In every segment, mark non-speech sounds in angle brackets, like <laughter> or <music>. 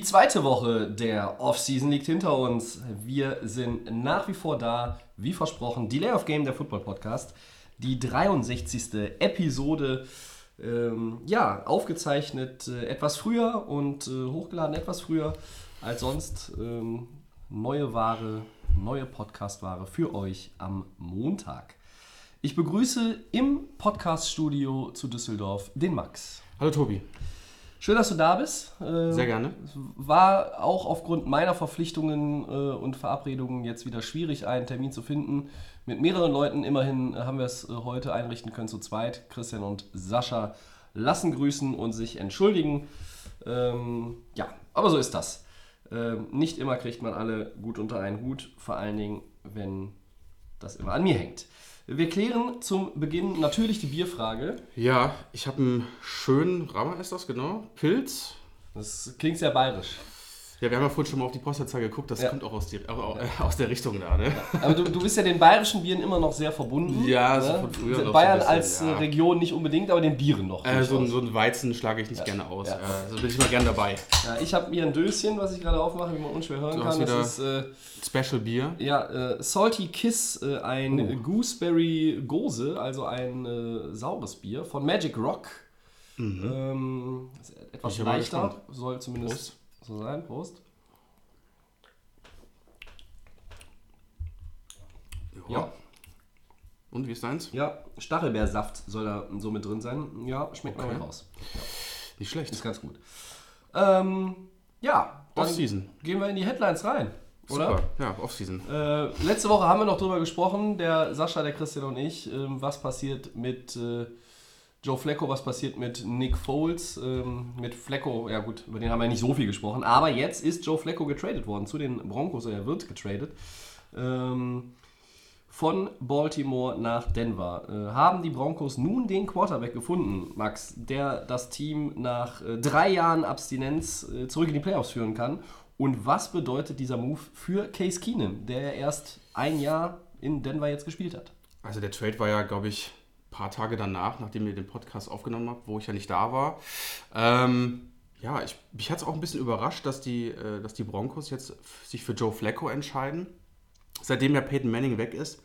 Die zweite Woche der Offseason liegt hinter uns. Wir sind nach wie vor da, wie versprochen. Delay of Game, der Football Podcast. Die 63. Episode. Ähm, ja, aufgezeichnet äh, etwas früher und äh, hochgeladen etwas früher als sonst. Ähm, neue Ware, neue Podcast-Ware für euch am Montag. Ich begrüße im Podcast-Studio zu Düsseldorf den Max. Hallo Tobi. Schön, dass du da bist. Ähm, Sehr gerne. war auch aufgrund meiner Verpflichtungen äh, und Verabredungen jetzt wieder schwierig, einen Termin zu finden. Mit mehreren Leuten immerhin haben wir es äh, heute einrichten können zu zweit. Christian und Sascha lassen grüßen und sich entschuldigen. Ähm, ja, aber so ist das. Ähm, nicht immer kriegt man alle gut unter einen Hut, vor allen Dingen, wenn das immer an mir hängt. Wir klären zum Beginn natürlich die Bierfrage. Ja, ich habe einen schönen Rammer ist das, genau. Pilz. Das klingt sehr bayerisch. Ja, wir haben ja vorhin schon mal auf die Postleitzahl geguckt, das Ja. kommt auch aus, die, äh, aus der Richtung da, ne? Aber du, du bist ja den bayerischen Bieren immer noch sehr verbunden. Ja, so ne? von früher so Bayern bisschen, als äh, ja. Region nicht unbedingt, aber den Bieren noch. Äh, so, so einen Weizen schlage ich nicht gerne aus. Ja. Äh, so bin ich mal gern dabei. ja, ich habe mir ein Döschen, was ich gerade aufmache, wie man unschwer hören Du kann. Das ist äh, Special Bier. ja, äh, Salty Kiss, ein Oh. Gooseberry Gose, also ein saures Bier von Magic Rock. Ähm, etwas Mhm. Bin mal leichter, soll zumindest so sein. Prost. Ja. Und wie ist deins? Ja, Stachelbeersaft soll da so mit drin sein. Ja, schmeckt Okay. mal raus. Nicht schlecht. Ist ganz gut. Ähm, ja, Off-Season. gehen wir in die Headlines rein, oder? Super. Ja, Off-Season. Äh, letzte Woche haben wir noch drüber gesprochen, der Sascha, der Christian und ich, ähm, was passiert mit äh, Joe Flacco, was passiert mit Nick Foles, ähm, mit Flacco, ja gut, über den haben wir nicht so viel gesprochen, aber jetzt ist Joe Flacco getradet worden zu den Broncos, er wird getradet. Ähm, von Baltimore nach Denver. Äh, haben die Broncos nun den Quarterback gefunden, Max, der das Team nach äh, drei Jahren Abstinenz äh, zurück in die Playoffs führen kann? Und was bedeutet dieser Move für Case Keenum, der erst ein Jahr in Denver jetzt gespielt hat? Also der Trade war ja, glaube ich, paar Tage danach, nachdem ihr den Podcast aufgenommen habt, wo ich ja nicht da war. Ähm, ja, ich, mich hat es auch ein bisschen überrascht, dass die, äh, dass die Broncos jetzt sich für Joe Flacco entscheiden. Seitdem ja Peyton Manning weg ist,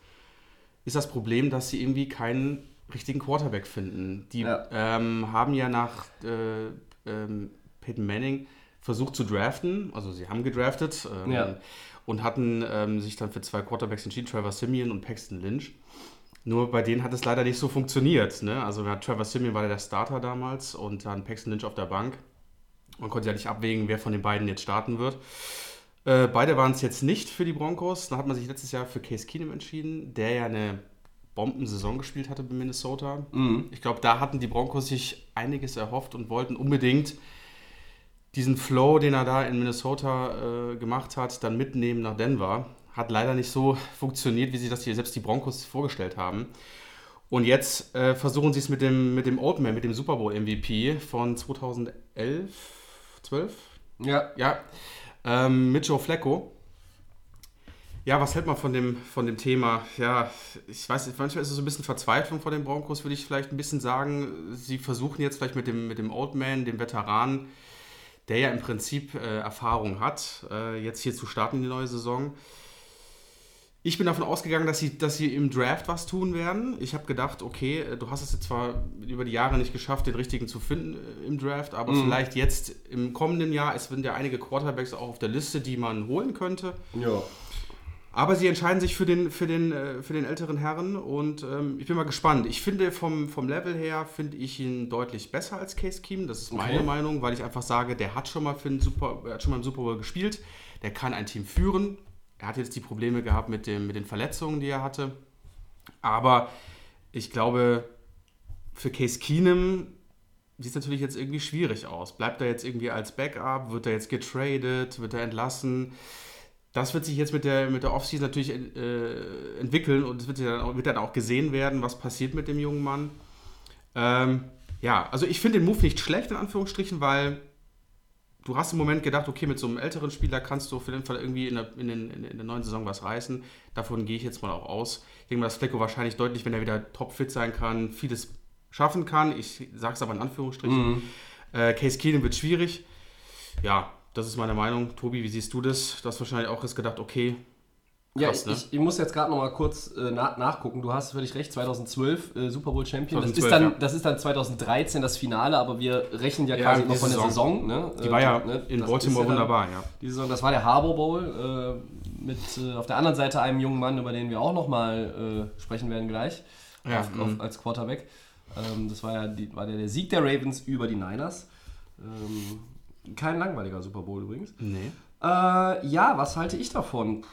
ist das Problem, dass sie irgendwie keinen richtigen Quarterback finden. Die Ja. ähm, haben ja nach äh, ähm, Peyton Manning versucht zu draften, also sie haben gedraftet ähm, Ja. und hatten ähm, sich dann für zwei Quarterbacks entschieden, Trevor Simeon und Paxton Lynch. Nur bei denen hat es leider nicht so funktioniert. Ne? Also Trevor Simeon war der Starter damals und dann Paxton Lynch auf der Bank. Man konnte ja nicht abwägen, wer von den beiden jetzt starten wird. Äh, beide waren es jetzt nicht für die Broncos. Dann hat man sich letztes Jahr für Case Keenum entschieden, der ja eine Bombensaison gespielt hatte bei Minnesota. Ich glaube, da hatten die Broncos sich einiges erhofft und wollten unbedingt diesen Flow, den er da in Minnesota äh, gemacht hat, dann mitnehmen nach Denver. Hat leider nicht so funktioniert, wie sich das hier selbst die Broncos vorgestellt haben. Und jetzt äh, versuchen sie es mit dem, mit dem Old Man, mit dem Super Bowl MVP von 2011, 12? Ja, Ja, ähm, mit Joe Flacco. Ja, was hält man von dem, von dem Thema? Ja, ich weiß nicht, manchmal ist es so ein bisschen Verzweiflung vor den Broncos, würde ich vielleicht ein bisschen sagen. Sie versuchen jetzt vielleicht mit dem, mit dem Old Man, dem Veteran, der ja im Prinzip äh, Erfahrung hat, äh, jetzt hier zu starten in die neue Saison. Ich bin davon ausgegangen, dass sie, dass sie im Draft was tun werden. Ich habe gedacht, okay, äh, du hast es jetzt zwar über die Jahre nicht geschafft, den richtigen zu finden äh, im Draft, aber vielleicht jetzt im kommenden Jahr, es sind ja einige Quarterbacks auch auf der Liste, die man holen könnte. ja. Aber sie entscheiden sich für den, für den, äh, für den älteren Herren und ähm, ich bin mal gespannt. Ich finde vom, vom Level her, finde ich ihn deutlich besser als Case Keenum. Das ist meine Okay. Meinung, weil ich einfach sage, der hat schon mal, für den Super, er hat schon mal im Super Bowl gespielt. Der kann ein Team führen. Er hat jetzt die Probleme gehabt mit, dem, mit den Verletzungen, die er hatte. Aber ich glaube, für Case Keenum sieht es natürlich jetzt irgendwie schwierig aus. Bleibt er jetzt irgendwie als Backup? Wird er jetzt getradet? Wird er entlassen? das wird sich jetzt mit der, mit der Offseason natürlich äh, entwickeln und es wird, dann auch, wird dann auch gesehen werden, was passiert mit dem jungen Mann. Ähm, ja, also ich finde den Move nicht schlecht, in Anführungsstrichen, weil du hast im Moment gedacht, okay, mit so einem älteren Spieler kannst du auf jeden Fall irgendwie in der, in, den, in der neuen Saison was reißen. Davon gehe ich jetzt mal auch aus. Ich denke mal, dass Flecko wahrscheinlich deutlich, wenn er wieder topfit sein kann, vieles schaffen kann. Ich sage es aber in Anführungsstrichen. Mhm. Äh, Case Keenum wird schwierig. Ja, das ist meine Meinung. Tobi, wie siehst du das? Du hast wahrscheinlich auch jetzt gedacht, okay. Krass, ja, ich, ne? ich, muss jetzt gerade noch mal kurz äh, na, nachgucken. Du hast völlig recht, 2012 äh, Super Bowl Champion. 2012, das, ist dann, ja. das ist dann 2013 das Finale, aber wir rechnen ja, ja quasi noch von Saison. der Saison. Ne? Die war ja ne? in Baltimore wunderbar, ja. Die Saison, das war der Harbour Bowl äh, mit äh, auf der anderen Seite einem jungen Mann, über den wir auch noch mal äh, sprechen werden gleich, auf, auf, mhm. als Quarterback. Ähm, das war ja die, war der, der Sieg der Ravens über die Niners. Ähm, kein langweiliger Super Bowl übrigens. Nee. Äh, ja, was halte ich davon? Ähm,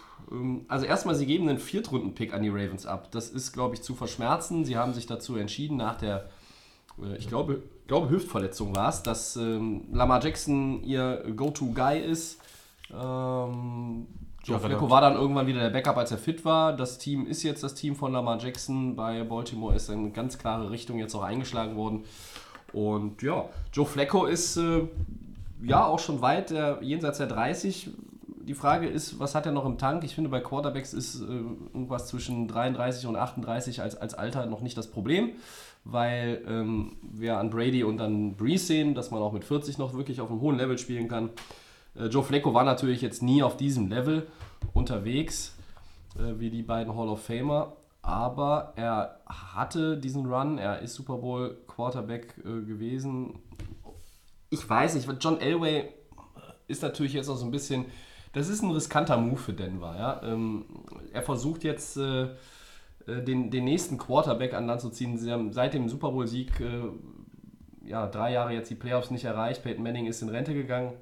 also erstmal, sie geben einen Viertrunden-Pick an die Ravens ab. Das ist, glaube ich, zu verschmerzen. Sie haben sich dazu entschieden, nach der, äh, ich glaube, glaube Hüftverletzung war es, dass ähm, Lamar Jackson ihr Go-To-Guy ist. Ähm, Joe Flacco war dann irgendwann wieder der Backup, als er fit war. Das Team ist jetzt das Team von Lamar Jackson. Bei Baltimore ist eine ganz klare Richtung jetzt auch eingeschlagen worden. Und ja, Joe Flacco ist äh, ja auch schon weit äh, jenseits der 30. Die Frage ist, was hat er noch im Tank? Ich finde, bei Quarterbacks ist äh, irgendwas zwischen 33 und 38 als, als Alter noch nicht das Problem, weil ähm, wir an Brady und an Breeze sehen, dass man auch mit 40 noch wirklich auf einem hohen Level spielen kann. Äh, Joe Flacco war natürlich jetzt nie auf diesem Level unterwegs, äh, wie die beiden Hall of Famer, aber er hatte diesen Run, er ist Super Bowl Quarterback äh, gewesen ich weiß nicht, John Elway ist natürlich jetzt auch so ein bisschen, das ist ein riskanter Move für Denver. Ja? Ähm, er versucht jetzt äh, äh, den, den nächsten Quarterback an Land zu ziehen. Sie haben seit dem Super Bowl-Sieg äh, ja, drei Jahre jetzt die Playoffs nicht erreicht. Peyton Manning ist in Rente gegangen.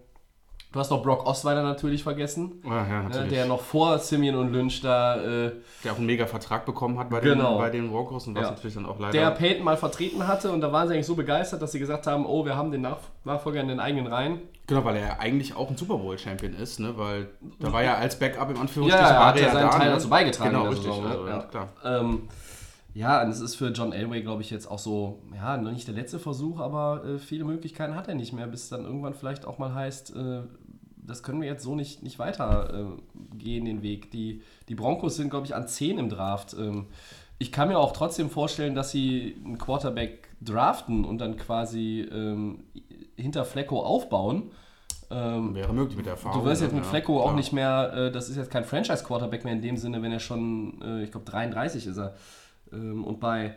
Du hast noch Brock Osweiler natürlich vergessen, ja, ja, natürlich. der noch vor Simeon und Lynch da. Äh, der auch einen mega Vertrag bekommen hat bei, genau. den, bei den Broncos und was ja. natürlich dann auch leider. Der Peyton mal vertreten hatte und da waren sie eigentlich so begeistert, dass sie gesagt haben: Oh, wir haben den Nach Nachfolger in den eigenen Reihen. Genau, weil er eigentlich auch ein Super Bowl-Champion ist, ne? weil da war ja als Backup im Anführungsstrichen. Ja, ja, hat er seinen da, Teil ne? dazu beigetragen. Genau, richtig. Saison, ne? also, ja. klar. Ähm, ja, und es ist für John Elway, glaube ich, jetzt auch so, ja, noch nicht der letzte Versuch, aber äh, viele Möglichkeiten hat er nicht mehr, bis es dann irgendwann vielleicht auch mal heißt, äh, das können wir jetzt so nicht, nicht weitergehen, äh, den Weg. Die, die Broncos sind, glaube ich, an 10 im Draft. Ähm, ich kann mir auch trotzdem vorstellen, dass sie einen Quarterback draften und dann quasi ähm, hinter Flecko aufbauen. Ähm, Wäre möglich mit der Erfahrung. Du wirst jetzt mit ja, Flecko auch nicht mehr, äh, das ist jetzt kein Franchise-Quarterback mehr in dem Sinne, wenn er schon, äh, ich glaube, 33 ist er. Ähm, und bei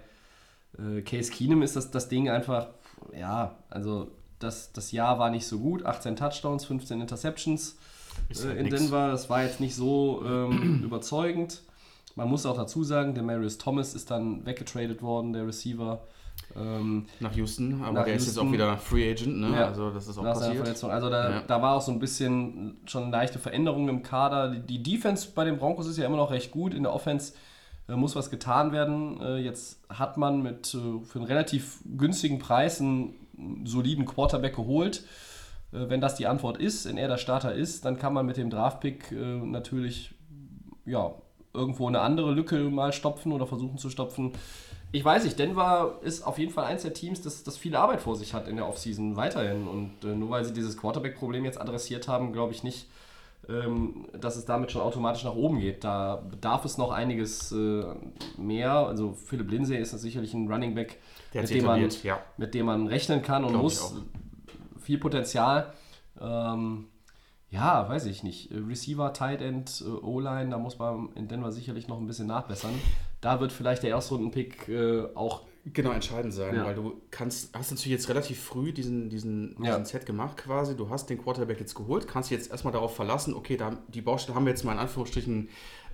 äh, Case Keenum ist das, das Ding einfach, ja, also das, das Jahr war nicht so gut. 18 Touchdowns, 15 Interceptions äh, halt in nix. Denver. Das war jetzt nicht so ähm, <clears throat> überzeugend. Man muss auch dazu sagen, der Marius Thomas ist dann weggetradet worden, der Receiver. Ähm, nach Houston, aber nach der Houston. ist jetzt auch wieder Free Agent, ne? Ja. Also das ist auch passiert. Also da, ja. da war auch so ein bisschen schon leichte Veränderung im Kader. Die, die, Defense bei den Broncos ist ja immer noch recht gut. In der Offense äh, muss was getan werden. Äh, jetzt hat man mit äh, für einen relativ günstigen Preis einen soliden Quarterback geholt. Äh, wenn das die Antwort ist, wenn er der Starter ist, dann kann man mit dem Draftpick äh, natürlich ja, irgendwo eine andere Lücke mal stopfen oder versuchen zu stopfen. Ich weiß nicht, Denver ist auf jeden Fall eins der Teams, das, das viel Arbeit vor sich hat in der Offseason weiterhin. Und äh, nur weil sie dieses Quarterback-Problem jetzt adressiert haben, glaube ich nicht, ähm, dass es damit schon automatisch nach oben geht. Da bedarf es noch einiges mehr. Also Philipp Lindsay ist sicherlich ein Running Back, mit dem, man, ja. mit dem man rechnen kann und Glaub muss. Viel Potenzial. Ähm, ja, weiß ich nicht. Receiver, Tight End, äh, O-Line, da muss man in Denver sicherlich noch ein bisschen nachbessern. Da wird vielleicht der Erstrunden-Pick äh, auch genau entscheidend sein, ja. weil du kannst, hast natürlich jetzt relativ früh diesen, diesen, ja. diesen Set gemacht quasi. Du hast den Quarterback jetzt geholt, kannst dich jetzt erstmal darauf verlassen, okay, da, die Baustelle haben wir jetzt mal in Anführungsstrichen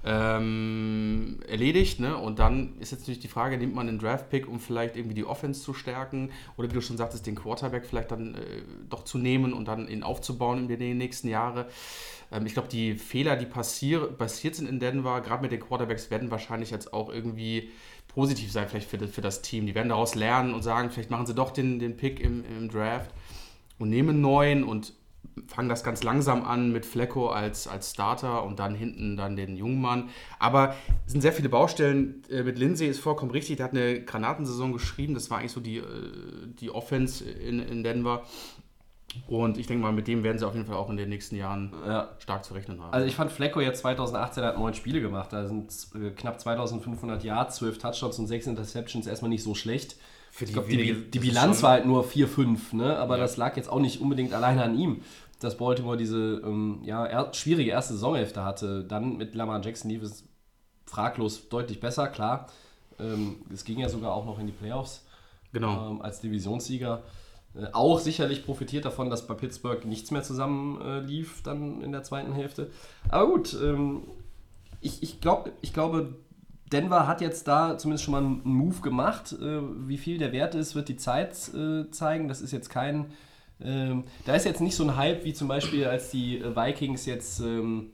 ähm, erledigt. Ne? Und dann ist jetzt natürlich die Frage, nimmt man einen Draft-Pick, um vielleicht irgendwie die Offense zu stärken oder wie du schon sagtest, den Quarterback vielleicht dann äh, doch zu nehmen und dann ihn aufzubauen in den nächsten Jahren. Ähm, ich glaube, die Fehler, die passier passiert sind in Denver, gerade mit den Quarterbacks, werden wahrscheinlich jetzt auch irgendwie positiv sein, vielleicht für, für das Team. Die werden daraus lernen und sagen, vielleicht machen sie doch den, den Pick im, im Draft und nehmen neuen und fangen das ganz langsam an mit Flecko als, als Starter und dann hinten dann den Jungmann. Aber es sind sehr viele Baustellen. Äh, mit Lindsay ist vollkommen richtig. Der hat eine Granatensaison geschrieben. Das war eigentlich so die, äh, die Offense in, in Denver. Und ich denke mal, mit dem werden sie auf jeden Fall auch in den nächsten Jahren Ja. stark zu rechnen haben. Also ich fand Flecko jetzt 2018 hat neun Spiele gemacht. Da sind äh, knapp 2500 Yards, 12 Touchdowns und 6 Interceptions erstmal nicht so schlecht. Ich die glaube, die, Bilanz war halt nur 4-5, ne? aber das lag jetzt auch nicht unbedingt alleine an ihm, dass Baltimore diese ähm, ja, er, schwierige erste Saisonhälfte hatte. Dann mit Lamar Jackson lief es fraglos deutlich besser, klar. Ähm, es ging ja sogar auch noch in die Playoffs genau. ähm, als Divisionssieger. Äh, auch sicherlich profitiert davon, dass bei Pittsburgh nichts mehr zusammen äh, lief dann in der zweiten Hälfte. Aber gut, ähm, ich, ich, glaub, ich glaube, Denver hat jetzt da zumindest schon mal einen Move gemacht. Äh, wie viel der Wert ist, wird die Zeit äh, zeigen. Das ist jetzt kein. Ähm, da ist jetzt nicht so ein Hype wie zum Beispiel, als die äh, Vikings jetzt. Ähm,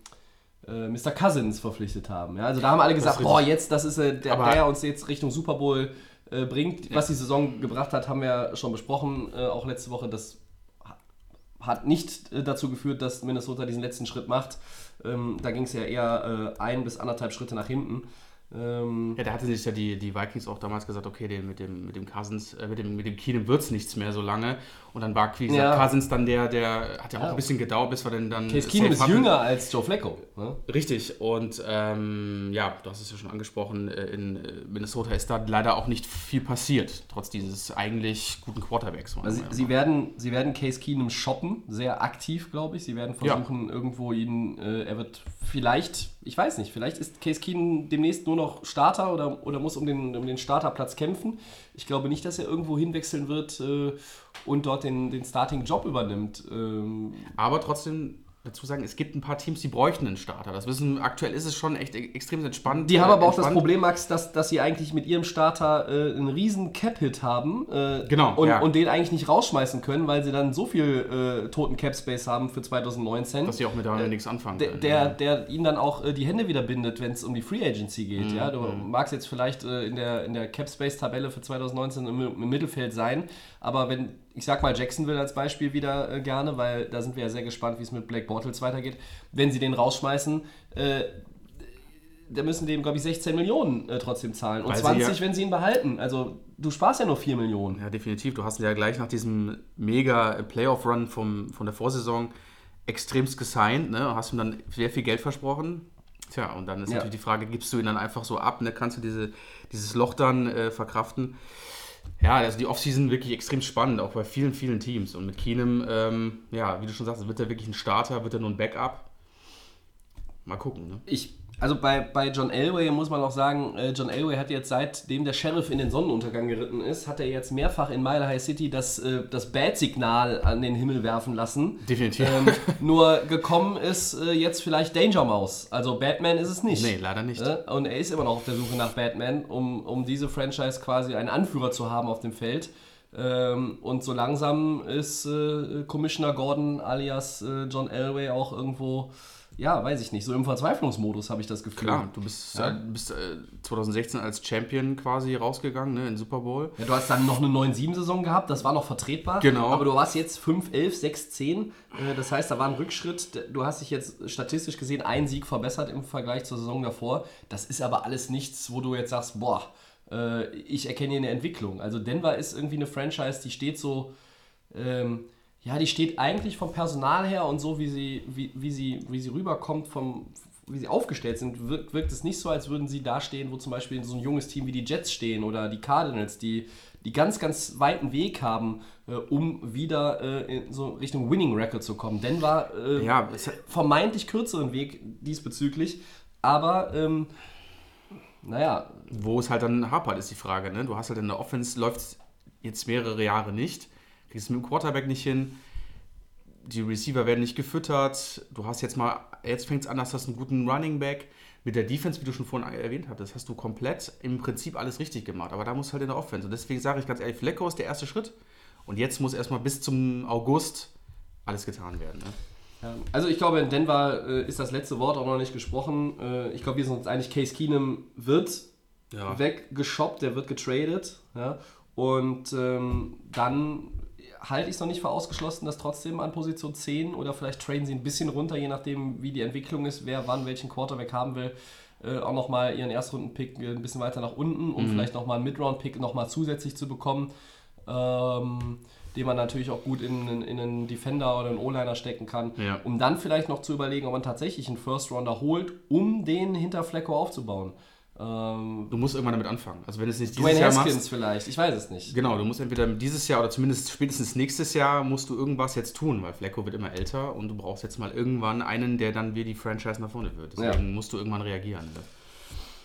Mr. Cousins verpflichtet haben. Ja, also da haben alle gesagt, boah, jetzt, das ist der, Aber- der uns jetzt Richtung Super Bowl bringt. Was die Saison gebracht hat, haben wir schon besprochen, auch letzte Woche. Das ha- hat nicht dazu geführt, dass Minnesota diesen letzten Schritt macht. Ähm, da ging es ja eher ein bis anderthalb Schritte nach hinten. Ähm, Ja, da hatten sich ja die, die Vikings auch damals gesagt, okay, den, mit, dem, mit dem Cousins, äh, mit dem, mit dem Keenum wird es nichts mehr so lange. Und dann war, wie gesagt, Ja. Cousins dann der, der hat ja auch Ja. ein bisschen gedauert, bis wir dann dann. Case Keenum ist jünger als Joe Flacco. Ne? Richtig, und ähm, ja, du hast es ja schon angesprochen, äh, in äh, Minnesota ist da leider auch nicht viel passiert, trotz dieses eigentlich guten Quarterbacks. Also sie, sie, werden, sie werden Case Keenum shoppen, sehr aktiv, glaube ich. Sie werden Ja. versuchen, irgendwo ihn, äh, er wird vielleicht, ich weiß nicht, vielleicht ist Case Keenum demnächst nur noch Starter oder, oder muss um den, um den Starterplatz kämpfen. Ich glaube nicht, dass er irgendwo hinwechseln wird äh, und dort den, den Starting-Job übernimmt. Ähm, Aber trotzdem dazu sagen, es gibt ein paar Teams, die bräuchten einen Starter. Das wissen, aktuell ist es schon echt e- extrem entspannt. Die haben äh, aber auch das entspannt. Problem, Max, dass, dass sie eigentlich mit ihrem Starter äh, einen riesen Cap-Hit haben. Äh, Genau, Und, ja. und den eigentlich nicht rausschmeißen können, weil sie dann so viel äh, toten Cap-Space haben für 2019. Dass sie auch mit der nichts anfangen der, können. der, ja. der ihnen dann auch äh, die Hände wieder bindet, wenn es um die Free Agency geht. Mhm, Ja? Du magst jetzt vielleicht äh, in der, in der Cap Space Tabelle für 2019 im, im Mittelfeld sein, aber wenn, ich sag mal Jacksonville als Beispiel wieder äh, gerne, weil da sind wir ja sehr gespannt, wie es mit Black Bortles weitergeht. Wenn sie den rausschmeißen, äh, da müssen die ihm, glaube ich, 16 Millionen äh, trotzdem zahlen. Und Weil sie 20, ja- wenn sie ihn behalten. Also du sparst ja nur 4 Millionen. Ja, definitiv. Du hast ihn ja gleich nach diesem mega Playoff-Run vom, von der Vorsaison extremst gesigned, ne? Hast ihm dann sehr viel Geld versprochen. Tja, und dann ist Ja. natürlich die Frage, gibst du ihn dann einfach so ab, ne? Kannst du diese, dieses Loch dann äh, verkraften? Ja, also die Offseason wirklich extrem spannend, auch bei vielen, vielen Teams. Und mit Keenum, ähm, ja, wie du schon sagst, wird er wirklich ein Starter, wird er nur ein Backup? Mal gucken, ne? Ich, also bei, bei John Elway muss man auch sagen, äh, John Elway hat jetzt seitdem der Sheriff in den Sonnenuntergang geritten ist, hat er jetzt mehrfach in Mile High City das, äh, das Bad-Signal an den Himmel werfen lassen. Definitiv. Ähm, nur gekommen ist äh, jetzt vielleicht Danger Mouse. Also Batman ist es nicht. Nee, leider nicht. Äh, Und er ist immer noch auf der Suche nach Batman, um, um diese Franchise quasi einen Anführer zu haben auf dem Feld. Ähm, und so langsam ist äh, Commissioner Gordon alias äh, John Elway auch irgendwo, ja, weiß ich nicht, so im Verzweiflungsmodus habe ich das Gefühl. Klar, du bist, Ja. äh, bist äh, 2016 als Champion quasi rausgegangen, ne, in Super Bowl. Ja, du hast dann noch eine 9-7-Saison gehabt, das war noch vertretbar. Genau. Aber du warst jetzt 5, 11, 6, 10. Äh, Das heißt, da war ein Rückschritt. Du hast dich jetzt statistisch gesehen einen Sieg verbessert im Vergleich zur Saison davor. Das ist aber alles nichts, wo du jetzt sagst, boah, äh, ich erkenne hier eine Entwicklung. Also Denver ist irgendwie eine Franchise, die steht so, ähm, ja, die steht eigentlich vom Personal her und so, wie sie, wie, wie sie, wie sie rüberkommt, vom, wie sie aufgestellt sind, wirkt, wirkt es nicht so, als würden sie da stehen, wo zum Beispiel so ein junges Team wie die Jets stehen oder die Cardinals, die, die ganz, ganz weiten Weg haben, äh, um wieder äh, in so Richtung Winning Record zu kommen. Denver äh, Ja, vermeintlich kürzeren Weg diesbezüglich, aber ähm, naja, Wo es halt dann hapert, ist die Frage. Ne? Du hast halt in der Offense, läuft jetzt mehrere Jahre nicht, kriegst es mit dem Quarterback nicht hin, die Receiver werden nicht gefüttert, du hast jetzt mal, jetzt fängt es an, dass du einen guten Running Back. Mit der Defense, wie du schon vorhin erwähnt hattest, hast du komplett im Prinzip alles richtig gemacht. Aber da muss halt in der Offense. Und deswegen sage ich ganz ehrlich, Flecko ist der erste Schritt. Und jetzt muss erstmal bis zum August alles getan werden. Ne? Also ich glaube, in Denver äh, ist das letzte Wort auch noch nicht gesprochen. Äh, ich glaube, wir sind uns einig, Case Keenum wird Ja. weggeshoppt, der wird getradet. Ja? Und ähm, dann halte ich es noch nicht für ausgeschlossen, dass trotzdem an Position 10 oder vielleicht traden sie ein bisschen runter, je nachdem, wie die Entwicklung ist, wer wann welchen Quarterback haben will, äh, auch nochmal ihren Erstrunden-Pick ein bisschen weiter nach unten, um vielleicht nochmal einen Mid-Round-Pick nochmal zusätzlich zu bekommen. Ähm, den man natürlich auch gut in, in, in einen Defender oder einen O-Liner stecken kann, Ja. um dann vielleicht noch zu überlegen, ob man tatsächlich einen First-Rounder holt, um den hinter Flecko aufzubauen. Ähm, Du musst irgendwann damit anfangen. Also wenn es nicht dieses Dwayne Jahr Haskins machst. vielleicht, ich weiß es nicht. Genau, du musst entweder dieses Jahr oder zumindest spätestens nächstes Jahr musst du irgendwas jetzt tun, weil Flecko wird immer älter und du brauchst jetzt mal irgendwann einen, der dann wie die Franchise nach vorne wird. Deswegen musst du irgendwann reagieren.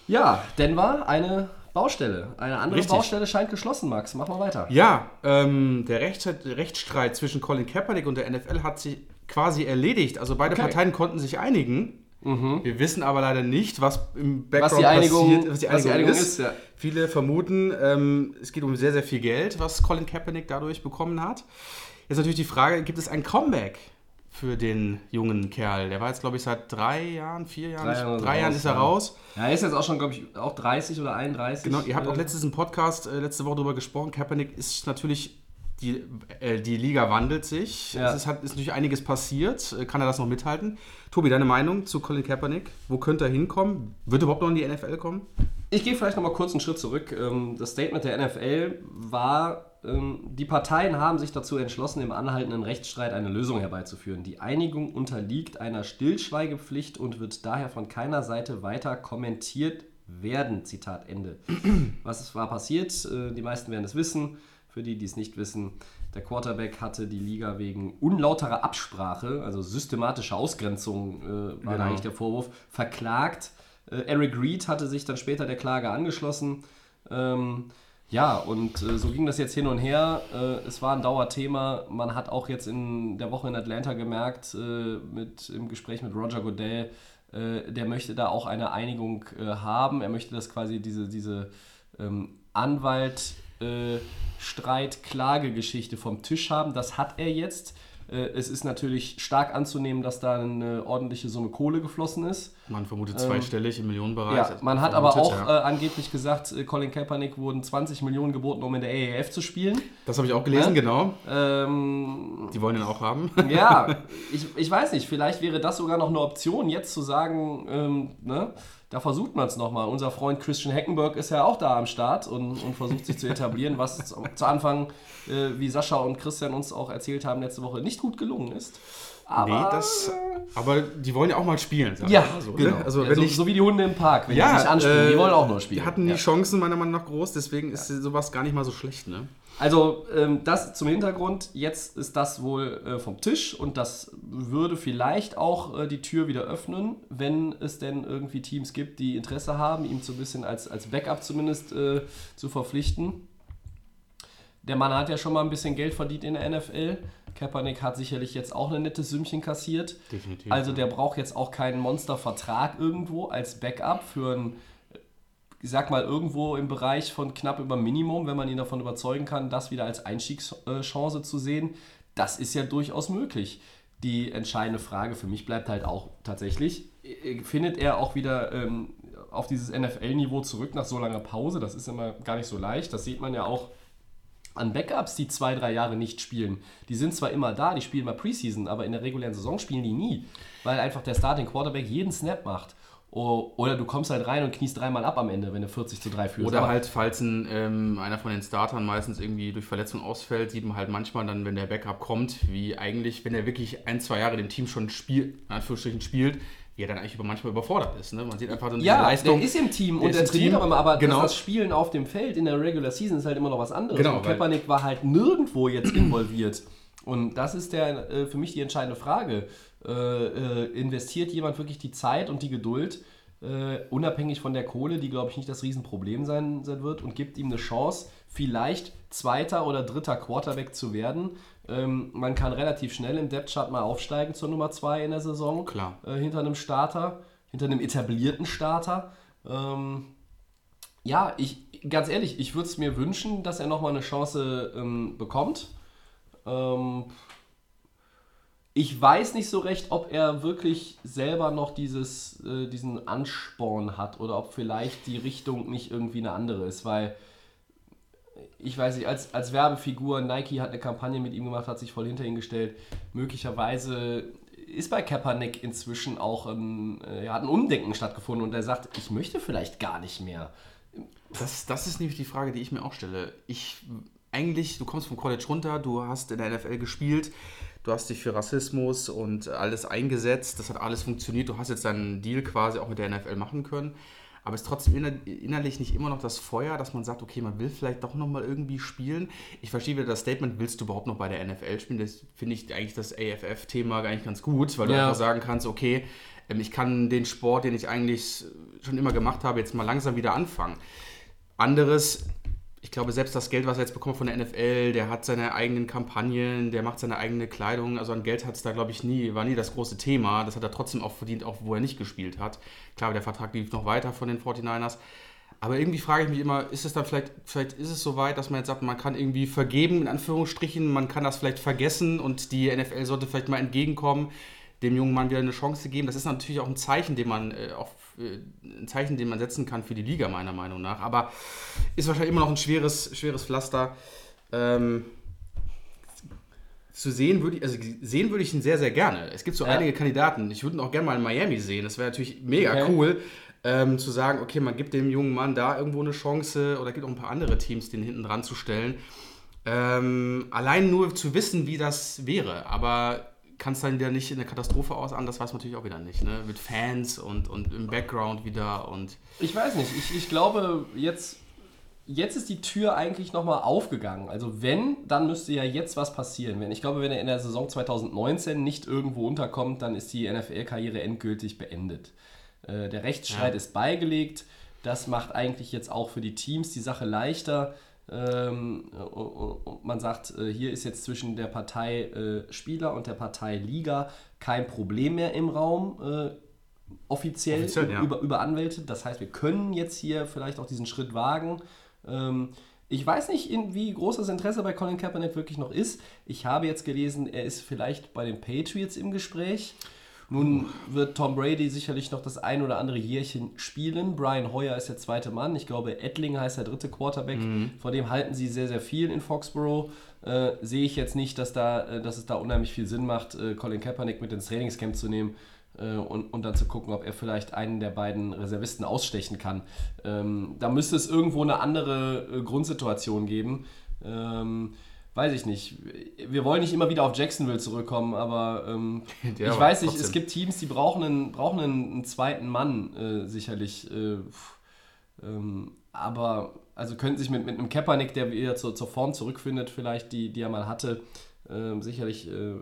Ja, Denver, eine Baustelle. Eine andere Richtig. Baustelle scheint geschlossen, Max. Mach mal weiter. Ja, ähm, der Rechtsstreit, Rechtsstreit zwischen Colin Kaepernick und der NFL hat sich quasi erledigt. Also beide Okay. Parteien konnten sich einigen. Wir wissen aber leider nicht, was im Background Was die Einigung- passiert, was die was die Einigung, Einigung ist. ist, ja. Viele vermuten, ähm, es geht um sehr, sehr viel Geld, was Colin Kaepernick dadurch bekommen hat. Jetzt natürlich die Frage, gibt es ein Comeback für den jungen Kerl? Der war jetzt, glaube ich, seit drei Jahren, vier Jahren, Drei drei, Jahren ist er Jahren raus, ist er ja. raus. Ja, er ist jetzt auch schon, glaube ich, auch 30 oder 31. Genau, ihr habt auch Äh, letztens im Podcast äh, letzte Woche darüber gesprochen. Kaepernick ist natürlich, die, äh, die Liga wandelt sich. Ja. Es ist, hat, ist natürlich einiges passiert. Äh, Kann er das noch mithalten? Tobi, deine Meinung zu Colin Kaepernick? Wo könnte er hinkommen? Wird er überhaupt noch in die NFL kommen? Ich gehe vielleicht noch mal kurz einen Schritt zurück. Ähm, Das Statement der NFL war, ähm, die Parteien haben sich dazu entschlossen, im anhaltenden Rechtsstreit eine Lösung herbeizuführen. Die Einigung unterliegt einer Stillschweigepflicht und wird daher von keiner Seite weiter kommentiert werden. Zitat Ende. <clears throat> Was war passiert? Äh, Die meisten werden es wissen. Für die, die es nicht wissen, der Quarterback hatte die Liga wegen unlauterer Absprache, also systematische Ausgrenzung äh, war Genau. eigentlich der Vorwurf, verklagt. Äh, Eric Reed hatte sich dann später der Klage angeschlossen. Ähm, ja, und äh, so ging das jetzt hin und her. Äh, es war ein Dauerthema. Man hat auch jetzt in der Woche in Atlanta gemerkt, äh, mit, im Gespräch mit Roger Goodell, äh, der möchte da auch eine Einigung äh, haben. Er möchte das quasi diese, diese ähm, Anwalt äh, Streit Klagegeschichte vom Tisch haben. Das hat er jetzt. Äh, es ist natürlich stark anzunehmen, dass da eine ordentliche Summe Kohle geflossen ist. Man vermutet zweistellig im Millionenbereich. Ja, man hat aber auch ja. äh, angeblich gesagt, äh, Colin Kaepernick wurden 20 Millionen geboten, um in der AAF zu spielen. das habe ich auch gelesen, Ja? genau. Ähm, Die wollen ihn auch haben. <laughs> ja, <laughs> ich, ich weiß nicht, vielleicht wäre das sogar noch eine Option, jetzt zu sagen, ähm, ne, da versucht man es nochmal. Unser Freund Christian Heckenberg ist ja auch da am Start und, und versucht sich zu etablieren, was zu, zu Anfang, äh, wie Sascha und Christian uns auch erzählt haben, letzte Woche nicht gut gelungen ist. Aber, nee, das, aber die wollen ja auch mal spielen. ja, so, ne? genau. Also, ja, wenn so, ich, so wie die Hunde im Park, wenn ja, die sich anspielen, die äh, wollen auch nur spielen. Die hatten die ja. Chancen meiner Meinung nach groß, deswegen ist sowas gar nicht mal so schlecht. Ne? Also ähm, das zum Hintergrund, jetzt ist das wohl äh, vom Tisch und das würde vielleicht auch äh, die Tür wieder öffnen, wenn es denn irgendwie Teams gibt, die Interesse haben, ihm so ein bisschen als, als Backup zumindest äh, zu verpflichten. Der Mann hat ja schon mal ein bisschen Geld verdient in der NFL. Kaepernick hat sicherlich jetzt auch ein nettes Sümmchen kassiert. Definitiv. Also der braucht jetzt auch keinen Monstervertrag irgendwo als Backup für ein, ich sag mal, irgendwo im Bereich von knapp über Minimum, wenn man ihn davon überzeugen kann, das wieder als Einstiegschance zu sehen. Das ist ja durchaus möglich. Die entscheidende Frage für mich bleibt halt auch tatsächlich, äh, findet er auch wieder ähm, auf dieses NFL-Niveau zurück nach so langer Pause? Das ist immer gar nicht so leicht. Das sieht man ja auch an Backups, die zwei, drei Jahre nicht spielen. Die sind zwar immer da, die spielen mal Preseason, aber in der regulären Saison spielen die nie, weil einfach der Starting Quarterback jeden Snap macht. O- Oder du kommst halt rein und kniest dreimal ab am Ende, wenn du 40 zu 3 führst. Oder Aber- halt, falls ein, ähm, einer von den Startern meistens irgendwie durch Verletzung ausfällt, sieht man halt manchmal dann, wenn der Backup kommt, wie eigentlich, wenn er wirklich ein, zwei Jahre dem Team schon spielt, in Anführungsstrichen spielt, wie er dann eigentlich über, manchmal überfordert ist. Ne? Man sieht einfach dann diese Ja, Leistung. der ist im Team Der und im trainiert Team. auch immer, aber Genau. das Spielen auf dem Feld in der Regular Season ist halt immer noch was anderes. Genau, und Kaepernick war halt nirgendwo jetzt <clears throat> involviert. Und das ist der, äh, für mich die entscheidende Frage. Äh, äh, investiert jemand wirklich die Zeit und die Geduld, äh, unabhängig von der Kohle, die, glaube ich, nicht das Riesenproblem sein, sein wird, und gibt ihm eine Chance, vielleicht zweiter oder dritter Quarterback zu werden. Ähm, man kann relativ schnell im Depth-Chart mal aufsteigen zur Nummer 2 in der Saison. Klar. Äh, hinter einem Starter, hinter einem etablierten Starter. Ähm, ja, ich, ganz ehrlich, ich würde es mir wünschen, dass er nochmal eine Chance ähm, bekommt. Ähm, ich weiß nicht so recht, ob er wirklich selber noch dieses, äh, diesen Ansporn hat oder ob vielleicht die Richtung nicht irgendwie eine andere ist, weil ich weiß nicht, als, als Werbefigur, Nike hat eine Kampagne mit ihm gemacht, hat sich voll hinter ihn gestellt. Möglicherweise ist bei Kaepernick inzwischen auch ein, äh, hat ein Umdenken stattgefunden und er sagt, ich möchte vielleicht gar nicht mehr. Das, das ist nämlich die Frage, die ich mir auch stelle. Ich, eigentlich, du kommst vom College runter, du hast in der NFL gespielt, du hast dich für Rassismus und alles eingesetzt, das hat alles funktioniert, du hast jetzt deinen Deal quasi auch mit der NFL machen können. Aber es ist trotzdem inner innerlich nicht immer noch das Feuer, dass man sagt, okay, man will vielleicht doch nochmal irgendwie spielen. Ich verstehe wieder das Statement, willst du überhaupt noch bei der NFL spielen? Das finde ich eigentlich das AFF-Thema eigentlich ganz gut, weil du Ja. einfach sagen kannst, okay, ähm, ich kann den Sport, den ich eigentlich schon immer gemacht habe, jetzt mal langsam wieder anfangen. Anderes, ich glaube, selbst das Geld, was er jetzt bekommt von der NFL, der hat seine eigenen Kampagnen, der macht seine eigene Kleidung. Also an Geld hat es da, glaube ich, nie, war nie das große Thema. Das hat er trotzdem auch verdient, auch wo er nicht gespielt hat. Klar, der Vertrag lief noch weiter von den 49ers. Aber irgendwie frage ich mich immer, ist es dann vielleicht, vielleicht ist es so weit, dass man jetzt sagt, man kann irgendwie vergeben, in Anführungsstrichen, man kann das vielleicht vergessen und die NFL sollte vielleicht mal entgegenkommen, dem jungen Mann wieder eine Chance geben. Das ist natürlich auch ein Zeichen, den man äh, auch äh, ein Zeichen, den man setzen kann für die Liga, meiner Meinung nach. Aber ist wahrscheinlich immer noch ein schweres, schweres Pflaster. Ähm, zu sehen würde ich, also sehen würde ich ihn sehr, sehr gerne. Es gibt so Ja. einige Kandidaten. Ich würde ihn auch gerne mal in Miami sehen. Das wäre natürlich mega Okay. cool, ähm, zu sagen, okay, man gibt dem jungen Mann da irgendwo eine Chance oder gibt auch ein paar andere Teams, den hinten dran zu stellen. Ähm, allein nur zu wissen, wie das wäre, aber kann es dann wieder nicht in eine Katastrophe aus an, das weiß man natürlich auch wieder nicht. Ne? Mit Fans und, und im Background wieder und Ich weiß nicht, ich, ich glaube, jetzt, jetzt ist die Tür eigentlich nochmal aufgegangen. Also wenn, dann müsste ja jetzt was passieren. Wenn, ich glaube, wenn er in der Saison 2019 nicht irgendwo unterkommt, dann ist die NFL-Karriere endgültig beendet. Äh, der Rechtsstreit Ja. ist beigelegt. Das macht eigentlich jetzt auch für die Teams die Sache leichter. Ähm, man sagt, äh, hier ist jetzt zwischen der Partei äh, Spieler und der Partei Liga kein Problem mehr im Raum. Äh, offiziell, Offiziell, ja. über, über Anwälte. Das heißt, wir können jetzt hier vielleicht auch diesen Schritt wagen. Ähm, ich weiß nicht, in, wie groß das Interesse bei Colin Kaepernick wirklich noch ist. Ich habe jetzt gelesen, er ist vielleicht bei den Patriots im Gespräch. Nun wird Tom Brady sicherlich noch das ein oder andere Jährchen spielen. Brian Hoyer ist der zweite Mann. Ich glaube, Ettling heißt der dritte Quarterback. Vor dem halten sie sehr, sehr viel in Foxborough. Äh, sehe ich jetzt nicht, dass, da, äh, dass es da unheimlich viel Sinn macht, äh, Colin Kaepernick mit ins Trainingscamp zu nehmen äh, und, und dann zu gucken, ob er vielleicht einen der beiden Reservisten ausstechen kann. Ähm, da müsste es irgendwo eine andere äh, Grundsituation geben. Ähm, weiß ich nicht. Wir wollen nicht immer wieder auf Jacksonville zurückkommen, aber ähm, <laughs> Ja, ich weiß nicht, es trotzdem. gibt Teams, die brauchen einen, brauchen einen, zweiten Mann äh, sicherlich. Äh, pff, ähm, aber also könnten sich mit, mit einem Kaepernick, der wieder zur, zur Form zurückfindet, vielleicht, die, die er mal hatte, ähm, sicherlich äh,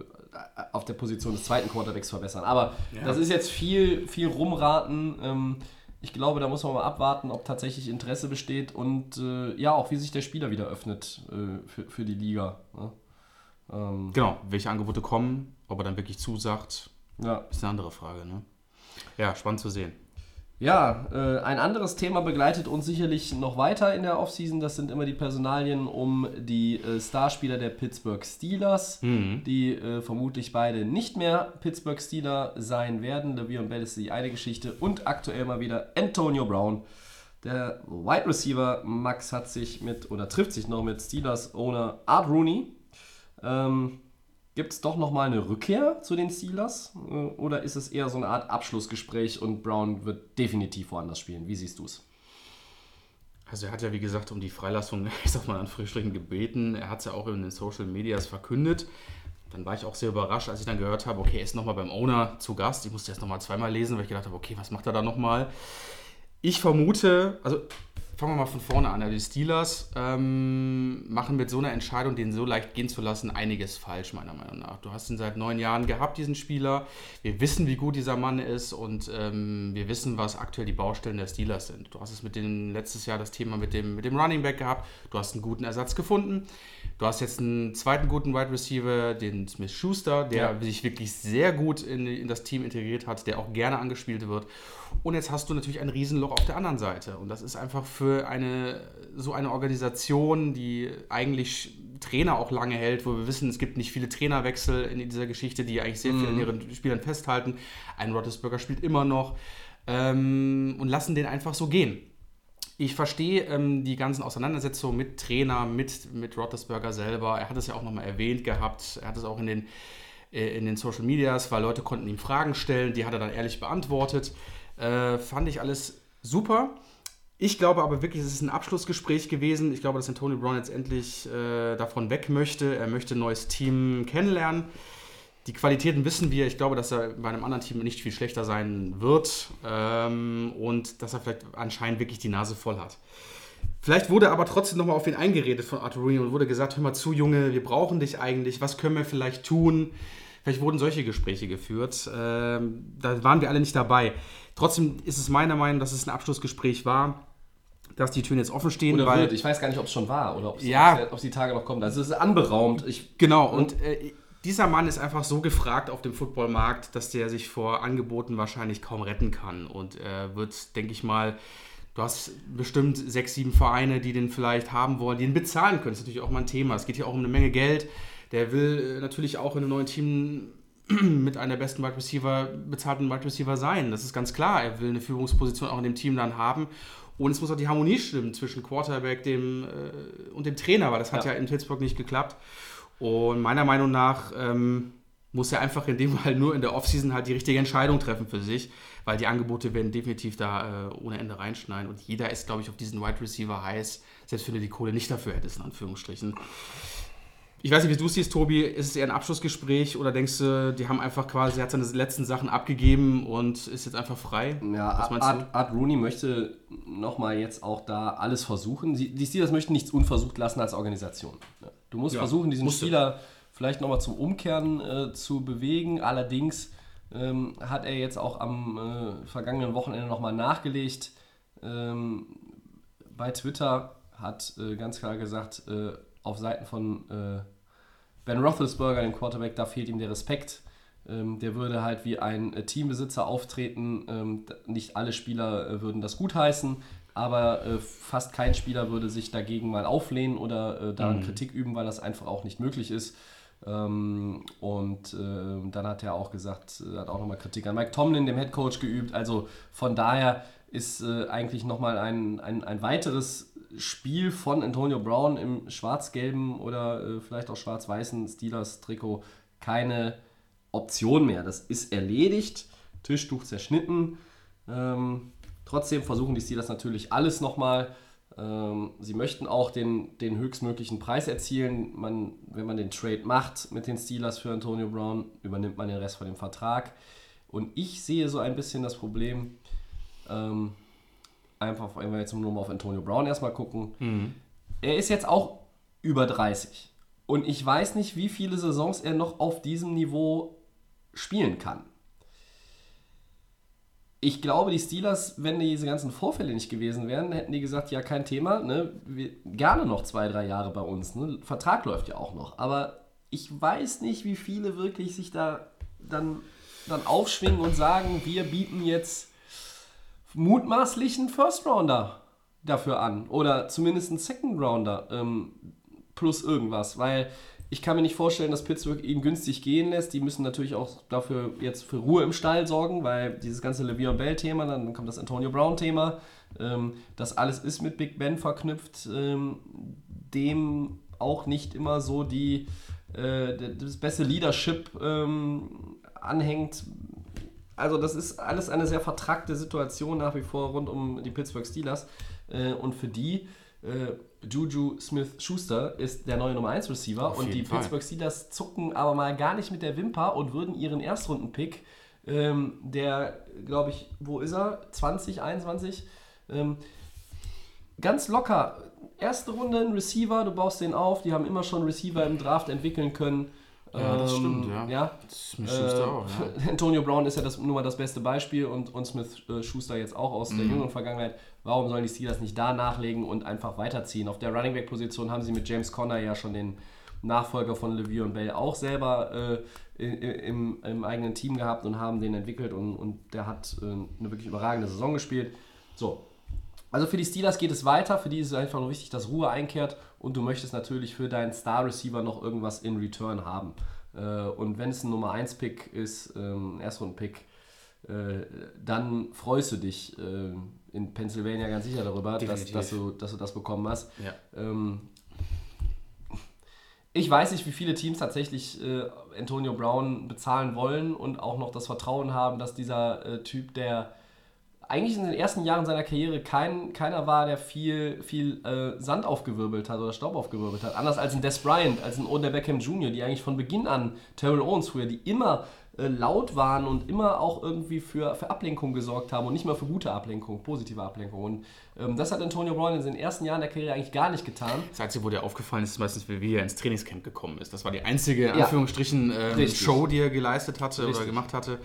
auf der Position des zweiten Quarterbacks verbessern. Aber das ist jetzt viel, viel rumraten. Ähm, ich glaube, da muss man mal abwarten, ob tatsächlich Interesse besteht und äh, ja, auch wie sich der Spieler wieder öffnet äh, für, für die Liga. Ne? Ähm, genau, welche Angebote kommen, ob er dann wirklich zusagt, ja. ist eine andere Frage. Ne? Ja, spannend zu sehen. Ja, äh, ein anderes Thema begleitet uns sicherlich noch weiter in der Offseason. Das sind immer die Personalien um die äh, Starspieler der Pittsburgh Steelers, die äh, vermutlich beide nicht mehr Pittsburgh Steeler sein werden. Le'Veon Bell ist die eine Geschichte und aktuell mal wieder Antonio Brown. Der Wide Receiver Max hat sich mit oder trifft sich noch mit Steelers Owner Art Rooney. Ähm, Gibt es doch nochmal eine Rückkehr zu den Steelers? Äh, Oder ist es eher so eine Art Abschlussgespräch und Brown wird definitiv woanders spielen? Wie siehst du es? Also er hat ja wie gesagt um die Freilassung, <laughs> ich sag mal in Anführungsstrichen, gebeten. Er hat es ja auch in den Social Medias verkündet. Dann war ich auch sehr überrascht, als ich dann gehört habe, okay, er ist nochmal beim Owner zu Gast. Ich musste jetzt nochmal zweimal lesen, weil ich gedacht habe, okay, was macht er da nochmal? Ich vermute, also fangen wir mal von vorne an. Also die Steelers ähm, machen mit so einer Entscheidung, den so leicht gehen zu lassen, einiges falsch, meiner Meinung nach. Du hast ihn seit neun Jahren gehabt, diesen Spieler. Wir wissen, wie gut dieser Mann ist und ähm, wir wissen, was aktuell die Baustellen der Steelers sind. Du hast es mit dem letztes Jahr das Thema mit dem, mit dem Running Back gehabt. Du hast einen guten Ersatz gefunden. Du hast jetzt einen zweiten guten Wide Receiver, den Smith Schuster, der Ja. sich wirklich sehr gut in, in das Team integriert hat, der auch gerne angespielt wird. Und jetzt hast du natürlich ein Riesenloch auf der anderen Seite. Und das ist einfach für eine so eine Organisation, die eigentlich Trainer auch lange hält, wo wir wissen, es gibt nicht viele Trainerwechsel in dieser Geschichte, die eigentlich sehr viel an ihren Spielern festhalten. Ein Roethlisberger spielt immer noch ähm, und lassen den einfach so gehen. ich verstehe ähm, die ganzen Auseinandersetzungen mit Trainer, mit, mit Roethlisberger selber. Er hat es ja auch nochmal erwähnt gehabt. Er hat es auch in den, äh, in den Social Medias, weil Leute konnten ihm Fragen stellen, die hat er dann ehrlich beantwortet. Äh, fand ich alles super. Ich glaube aber wirklich, es ist ein Abschlussgespräch gewesen. Ich glaube, dass Antonio Brown jetzt endlich äh, davon weg möchte. Er möchte ein neues Team kennenlernen. Die Qualitäten wissen wir. Ich glaube, dass er bei einem anderen Team nicht viel schlechter sein wird ähm, und dass er vielleicht anscheinend wirklich die Nase voll hat. Vielleicht wurde aber trotzdem nochmal auf ihn eingeredet von Arthur Rooney und wurde gesagt, hör mal zu, Junge, wir brauchen dich eigentlich, was können wir vielleicht tun? Vielleicht wurden solche Gespräche geführt. Ähm, da waren wir alle nicht dabei. Trotzdem ist es meiner Meinung, dass es ein Abschlussgespräch war dass die Türen jetzt offen stehen. Oder weil, wird. Ich weiß gar nicht, ob es schon war oder ob Ja. es die Tage noch kommt. Also es ist anberaumt. Ich, Genau, und äh, dieser Mann ist einfach so gefragt auf dem Footballmarkt, dass der sich vor Angeboten wahrscheinlich kaum retten kann. Und er wird, denke ich mal, du hast bestimmt sechs, sieben Vereine, die den vielleicht haben wollen, die ihn bezahlen können. Das ist natürlich auch mal ein Thema. Es geht hier auch um eine Menge Geld. Der will äh, natürlich auch in einem neuen Team <clears throat> mit einer der besten Wide Receiver, bezahlten Wide Receiver sein. Das ist ganz klar. Er will eine Führungsposition auch in dem Team dann haben. Und es muss auch die Harmonie stimmen zwischen Quarterback dem, äh, und dem Trainer, weil das hat ja. Ja. in Pittsburgh nicht geklappt. Und meiner Meinung nach ähm, muss er einfach in dem <laughs> Fall nur in der Offseason halt die richtige Entscheidung treffen für sich, weil die Angebote werden definitiv da äh, ohne Ende reinschneiden. Und jeder ist, glaube ich, auf diesen Wide Receiver heiß, selbst wenn du die Kohle nicht dafür hättest, in Anführungsstrichen. Ich weiß nicht, wie du es siehst, Tobi. Ist es eher ein Abschlussgespräch oder denkst du, die haben einfach quasi, er hat seine letzten Sachen abgegeben und ist jetzt einfach frei? Ja, Art, Art Rooney möchte nochmal jetzt auch da alles versuchen. Die, die Steelers möchten nichts unversucht lassen als Organisation. Ne? Du musst Ja, versuchen, diesen musst du. Spieler vielleicht nochmal zum Umkehren äh, zu bewegen. Allerdings ähm, hat er jetzt auch am äh, vergangenen Wochenende nochmal nachgelegt. Ähm, bei Twitter hat äh, ganz klar gesagt, äh, auf Seiten von äh, Ben Roethlisberger, dem Quarterback, da fehlt ihm der Respekt. Ähm, der würde halt wie ein äh, Teambesitzer auftreten. Ähm, nicht alle Spieler äh, würden das gutheißen, aber äh, fast kein Spieler würde sich dagegen mal auflehnen oder äh, daran Kritik üben, weil das einfach auch nicht möglich ist. Ähm, und äh, dann hat er auch gesagt, hat auch nochmal Kritik an Mike Tomlin, dem Head Coach, geübt. Also von daher ist äh, eigentlich nochmal ein, ein, ein weiteres Spiel von Antonio Brown im schwarz-gelben oder äh, vielleicht auch schwarz-weißen Steelers-Trikot keine Option mehr. Das ist erledigt, Tischtuch zerschnitten. Ähm, trotzdem versuchen die Steelers natürlich alles nochmal. Ähm, sie möchten auch den, den höchstmöglichen Preis erzielen. Man, wenn man den Trade macht mit den Steelers für Antonio Brown, übernimmt man den Rest von dem Vertrag. Und ich sehe so ein bisschen das Problem, ähm, einfach, wenn wir jetzt nur mal auf Antonio Brown erstmal gucken. Er ist jetzt auch über 30. Und ich weiß nicht, wie viele Saisons er noch auf diesem Niveau spielen kann. Ich glaube, die Steelers, wenn diese ganzen Vorfälle nicht gewesen wären, hätten die gesagt, ja, kein Thema, ne? Wir, gerne noch zwei, drei Jahre bei uns. Ne? Vertrag läuft ja auch noch. Aber ich weiß nicht, wie viele wirklich sich da dann, dann aufschwingen und sagen, wir bieten jetzt mutmaßlichen First Rounder dafür an. Oder zumindest einen Second Rounder ähm, plus irgendwas. Weil ich kann mir nicht vorstellen, dass Pittsburgh ihn günstig gehen lässt. Die müssen natürlich auch dafür jetzt für Ruhe im Stall sorgen, weil dieses ganze Le'Veon Bell-Thema, dann kommt das Antonio Brown-Thema. Ähm, das alles ist mit Big Ben verknüpft, ähm, dem auch nicht immer so die, äh, das beste Leadership ähm, anhängt. Also das ist alles eine sehr vertrackte Situation nach wie vor rund um die Pittsburgh Steelers. Äh, und für die, äh, Juju Smith-Schuster ist der neue Nummer 1 Receiver. Auf und die Fall. Pittsburgh Steelers zucken aber mal gar nicht mit der Wimper und würden ihren Erstrunden-Pick, ähm, der, glaube ich, wo ist er? 20, 21? Ähm, ganz locker. Erste Runde ein Receiver, du baust den auf. Die haben immer schon Receiver im Draft entwickeln können. Ja, das Ähm, stimmt, ja. ja. Smith Schuster auch, ja. <laughs> Antonio Brown ist ja das, nun mal das beste Beispiel und, und Smith äh, Schuster jetzt auch aus Mhm. der jüngeren Vergangenheit. Warum sollen die Steelers nicht da nachlegen und einfach weiterziehen? Auf der Running Back Position haben sie mit James Conner ja schon den Nachfolger von Le'Veon Bell auch selber äh, im, im eigenen Team gehabt und haben den entwickelt und, und der hat äh, eine wirklich überragende Saison gespielt. So, also für die Steelers geht es weiter, für die ist es einfach nur wichtig, dass Ruhe einkehrt und du möchtest natürlich für deinen Star Receiver noch irgendwas in Return haben. Äh, Und wenn es ein Nummer 1 Pick ist, ähm, ein Erstrunden Pick, äh, dann freust du dich, äh, in Pennsylvania ganz sicher darüber, dass, dass, du, dass du das bekommen hast. Ja. Ähm, ich weiß nicht, wie viele Teams tatsächlich Antonio Brown bezahlen wollen und auch noch das Vertrauen haben, dass dieser Typ, der eigentlich in den ersten Jahren seiner Karriere kein, keiner war, der viel, viel äh, Sand aufgewirbelt hat oder Staub aufgewirbelt hat. Anders als ein Des Bryant, als ein Odell Beckham Jr., die eigentlich von Beginn an, Terrell Owens früher, die immer äh, laut waren und immer auch irgendwie für, für Ablenkung gesorgt haben und nicht mal für gute Ablenkung, positive Ablenkung. Und ähm, das hat Antonio Brown in den ersten Jahren der Karriere eigentlich gar nicht getan. Das Einzige, wo dir aufgefallen ist, ist meistens, wie er ins Trainingscamp gekommen ist. Das war die einzige, in Ja. Anführungsstrichen, ähm. Show, die er geleistet hatte oder Richtig. gemacht hatte.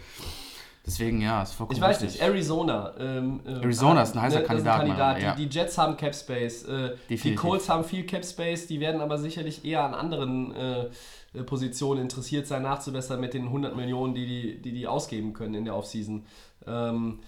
Deswegen, ja, ist vollkommen Ich weiß richtig. nicht, Arizona. Ähm, ähm, Arizona ist ein heißer das Kandidat, Kandidat. meiner Meinung nach, Die, die Jets haben Cap Space. Äh, die. Colts haben viel Cap Space. Die werden aber sicherlich eher an anderen äh, äh, Positionen interessiert sein, nachzubessern mit den 100 Millionen, die die, die, die ausgeben können in der Offseason. Ähm,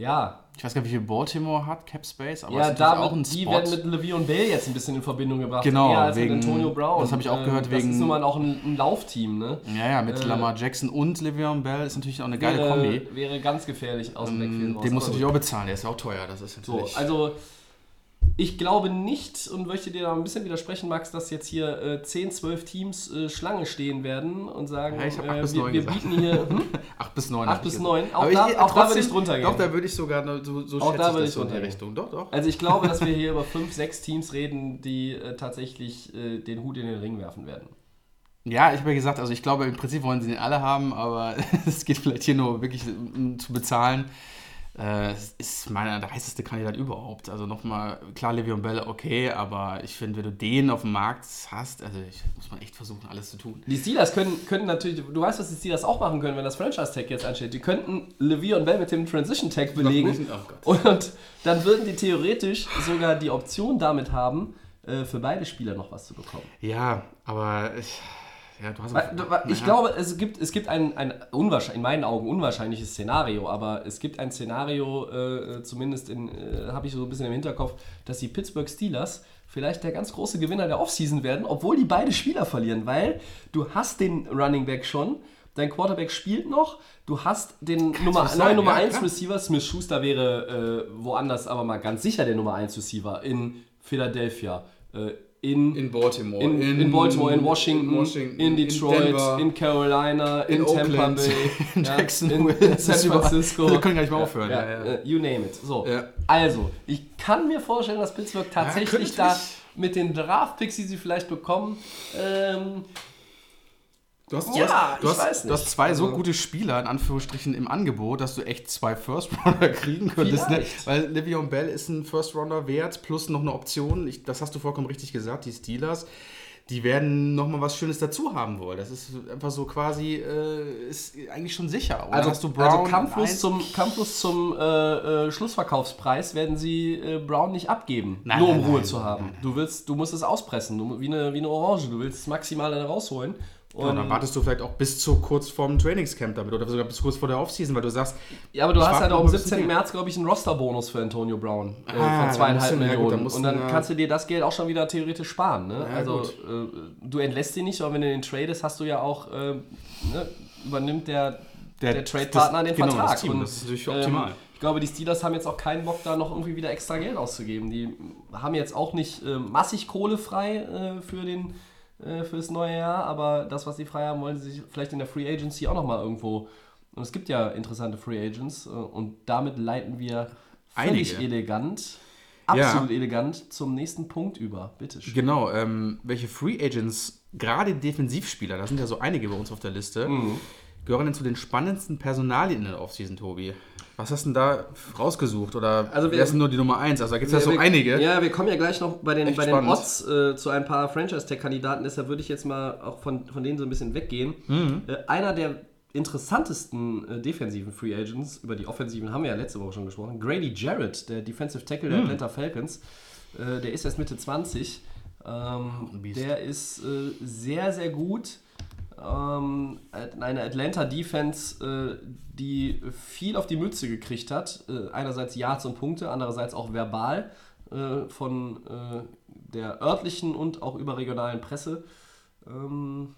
ja, Ich weiß gar nicht, wie viel Baltimore hat, Cap Space, aber ja, es ist da natürlich auch ein die Spot. werden mit Le'Veon Bell jetzt ein bisschen in Verbindung gebracht. Genau, eher als wegen- mit Antonio Brown. das habe ich auch gehört, Das wegen- ist nun mal auch ein, ein Laufteam, ne? ja, ja, mit äh, Lamar Jackson und Le'Veon Bell ist natürlich auch eine geile wäre, Kombi. wäre ganz gefährlich aus dem Backfield Ähm, raus. Den musst du natürlich auch bezahlen, der ist ja auch teuer. Das ist So, natürlich. also ich glaube nicht und möchte dir da ein bisschen widersprechen, Max, dass jetzt hier äh, 10, 12 Teams äh, Schlange stehen werden und sagen, Ja, ich äh, bis wir, neun wir gesagt. bieten hier. <laughs> Hm? 8 bis 9. Acht bis neun. Auch da- auch da würde ich drunter gehen. Doch, da würde ich sogar noch- so, so Auch da würde ich so in die Richtung. Doch, doch. Also ich glaube, dass wir hier über 5, 6 Teams reden, die äh, tatsächlich äh, den Hut in den Ring werfen werden. Ja, ich habe ja gesagt, also ich glaube, im Prinzip wollen sie den alle haben, aber <laughs> es geht vielleicht hier nur wirklich um zu bezahlen. Äh, ist meiner der heißeste Kandidat überhaupt. Also nochmal, klar, Le'Veon Bell, okay, aber ich finde, wenn du den auf dem Markt hast, also ich, muss man echt versuchen, alles zu tun. Die Steelers können, können natürlich, du weißt, was die Steelers auch machen können, wenn das Franchise-Tag jetzt ansteht. Die könnten Le'Veon Bell mit dem Transition-Tag belegen. Oh. Und dann würden die theoretisch sogar die Option damit haben, äh, für beide Spieler noch was zu bekommen. Ja, aber ich, ja, du hast Weil, du- weil Ich glaube, es gibt, es gibt ein, ein unwahrscheinlich, in meinen Augen unwahrscheinliches Szenario, aber es gibt ein Szenario, äh, zumindest in, äh, habe ich so ein bisschen im Hinterkopf, dass die Pittsburgh Steelers vielleicht der ganz große Gewinner der Offseason werden, obwohl die beide Spieler verlieren, weil du hast den Running Back schon, dein Quarterback spielt noch, du hast den Nummer, was neuen Nummer ja, 1 klar. Receiver, Smith Schuster wäre äh, woanders aber mal ganz sicher der Nummer 1 Receiver in Philadelphia, äh, in, in Baltimore, in, in, Baltimore, in Washington, in, Washington, Detroit, in, Denver, Carolina, in, in Tampa Oakland, Bay, <laughs> in ja, Jacksonville. in, in San Francisco. Wir können nicht mehr aufhören. Ja, You name it. So. Also, ich kann mir vorstellen, dass Pittsburgh tatsächlich da mit den Draft-Picks, die sie vielleicht bekommen, ähm, Du hast, Ja, du ich hast, weiß du hast nicht. zwei so Also- gute Spieler in Anführungsstrichen im Angebot, dass du echt zwei First-Rounder <laughs> kriegen könntest. Ne? Weil Le'Veon Bell ist ein First-Rounder wert, plus noch eine Option. Ich, das hast du vollkommen richtig gesagt, die Steelers. Die werden nochmal was Schönes dazu haben wollen. Das ist einfach so quasi, äh, ist eigentlich schon sicher. Oder also, hast du Brown also kampflos zum, kampflos zum äh, äh, Schlussverkaufspreis werden sie äh, Brown nicht abgeben, Nein, nur um nein, Ruhe nein, zu haben. nein, nein. Du, willst, du musst es auspressen, du, wie, eine, wie eine Orange. Du willst es maximal dann rausholen. Ja, Und, dann wartest du vielleicht auch bis zu kurz vorm Trainingscamp damit oder sogar bis kurz vor der Offseason, weil du sagst, Ja, aber du hast halt auch am ein bisschen 17. länger. März, glaube ich, einen Rosterbonus für Antonio Brown äh, Ah, von zweieinhalb du- ja gut, Millionen. dann musst und dann na- kannst du dir das Geld auch schon wieder theoretisch sparen. Ne? Ja, also äh, du entlässt ihn nicht, aber wenn du den tradest, hast du ja auch, äh, ne, übernimmt der, der, Der- Trade-Partner das- den genau, das Vertrag. Team, und, das ist natürlich optimal. ich glaube, die Steelers haben jetzt auch keinen Bock, da noch irgendwie wieder extra Geld auszugeben. Die haben jetzt auch nicht äh, massig Kohle frei äh, für den äh, fürs neue Jahr, aber das, was sie frei haben, wollen sie sich vielleicht in der Free Agency auch nochmal irgendwo. Und es gibt ja interessante Free Agents äh, und damit leiten wir völlig Einige. elegant, Ja. absolut elegant zum nächsten Punkt über. Bitte schön. Genau, ähm, welche Free Agents, gerade Defensivspieler, da sind ja so einige bei uns auf der Liste, Mhm. gehören denn zu den spannendsten Personalien in der Offseason, Tobi? Was hast du denn da rausgesucht? Oder Also wir- wer ist denn nur die Nummer 1? Also da gibt es ja so wir, einige. Ja, wir kommen ja gleich noch bei den, Echt bei den spannend. Odds äh, zu ein paar Franchise-Tech-Kandidaten, deshalb würde ich jetzt mal auch von, von denen so ein bisschen weggehen. Mhm. Äh, einer der interessantesten äh, defensiven Free Agents, über die offensiven haben wir ja letzte Woche schon gesprochen, Grady Jarrett, der Defensive Tackle Mhm. der Atlanta Falcons, äh, der ist erst Mitte 20. Ähm, der ist äh, sehr, sehr gut. Ähm, eine Atlanta Defense, äh, die viel auf die Mütze gekriegt hat. Äh, einerseits Yards und Punkte, andererseits auch verbal äh, von äh, der örtlichen und auch überregionalen Presse. Ähm,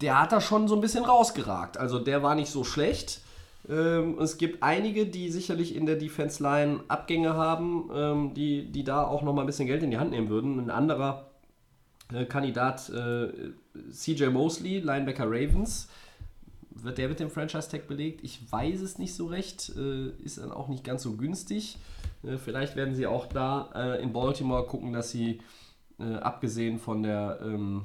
der hat da schon so ein bisschen rausgeragt. Also der war nicht so schlecht. Ähm, es gibt einige, die sicherlich in der Defense Line Abgänge haben, ähm, die, die da auch nochmal ein bisschen Geld in die Hand nehmen würden. Ein anderer Kandidat, äh, CJ Mosley, Linebacker Ravens. Wird der mit dem Franchise-Tag belegt? Ich weiß es nicht so recht. Äh, ist dann auch nicht ganz so günstig. Äh, vielleicht werden sie auch da äh, in Baltimore gucken, dass sie äh, abgesehen von der, ähm,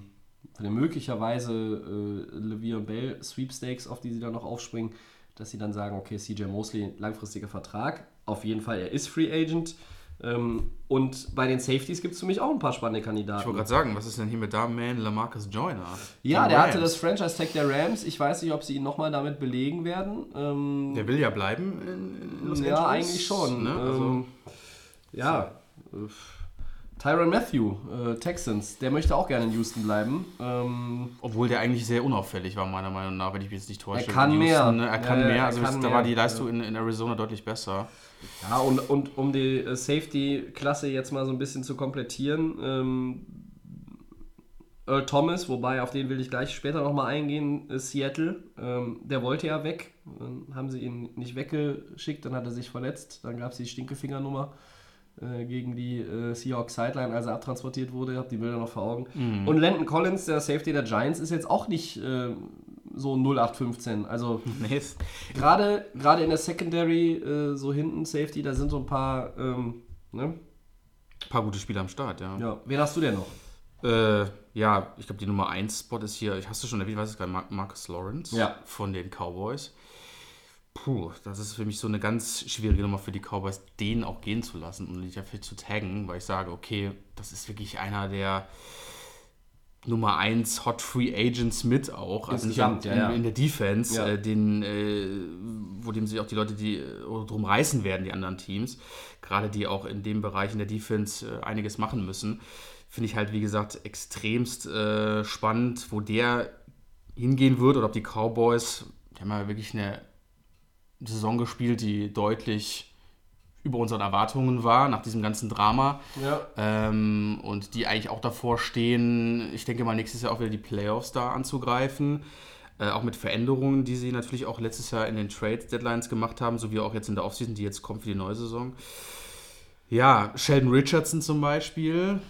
von der möglicherweise äh, Le'Veon Bell Sweepstakes, auf die sie dann noch aufspringen, dass sie dann sagen, okay, CJ Mosley, langfristiger Vertrag. Auf jeden Fall, er ist Free Agent. Ähm, und bei den Safeties gibt es für mich auch ein paar spannende Kandidaten. Ich wollte gerade sagen, was ist denn hier mit Darman Lamarcus Joyner? Ja, Von der hatte das Franchise-Tag der Rams. Ich weiß nicht, ob sie ihn nochmal damit belegen werden. Ähm, Der will ja bleiben in, in Los ja, Angeles. eigentlich schon. Ne? Also, Ähm, ja. äh, Tyron Matthew, äh, Texans, der möchte auch gerne in Houston bleiben. Ähm, obwohl der eigentlich sehr unauffällig war, meiner Meinung nach, wenn ich mich jetzt nicht täusche. Er kann In mehr. ne? Er kann Ja, ja, mehr. Also kann da mehr. war die Leistung in, in Arizona deutlich besser. ja, und, und um die äh, Safety-Klasse jetzt mal so ein bisschen zu komplettieren, ähm, Earl Thomas, wobei auf den will ich gleich später nochmal eingehen, ist Seattle. Ähm, der wollte ja weg. Dann haben sie ihn nicht weggeschickt, dann hat er sich verletzt. Dann gab es die Stinkefingernummer äh, gegen die äh, Seahawks Sideline, als er abtransportiert wurde. Ich habe die Bilder noch vor Augen. Und Landon Collins, der Safety der Giants, ist jetzt auch nicht äh, so 0815. Also <laughs> Nee, gerade in der Secondary, äh, so hinten Safety, da sind so ein paar. Ähm, ne? paar gute Spieler am Start, ja. Ja, wen hast du denn noch? Äh, ja, ich glaube, die Nummer 1 Spot ist hier, ich hast du schon erwähnt, weiß ich gar nicht, Mar- Marcus Lawrence Ja. von den Cowboys. Puh, das ist für mich so eine ganz schwierige Nummer für die Cowboys, den auch gehen zu lassen und nicht dafür zu taggen, weil ich sage, okay, das ist wirklich einer der Nummer 1 Hot Free Agents mit auch, also nicht Insgesamt, in, ja, ja. in der Defense, Ja. äh, den, äh, wo dem sich auch die Leute, die äh, drum reißen werden, die anderen Teams, gerade die auch in dem Bereich in der Defense äh, einiges machen müssen, finde ich halt, wie gesagt, extremst äh, spannend, wo der hingehen wird oder ob die Cowboys, die haben ja wirklich eine Saison gespielt, die deutlich über unseren Erwartungen war, nach diesem ganzen Drama. Ja. Ähm, und die eigentlich auch davor stehen, ich denke mal nächstes Jahr auch wieder die Playoffs da anzugreifen. Äh, auch mit Veränderungen, die sie natürlich auch letztes Jahr in den Trade-Deadlines gemacht haben, sowie auch jetzt in der Offseason, die jetzt kommt für die neue Saison. Ja, Sheldon Richardson zum Beispiel.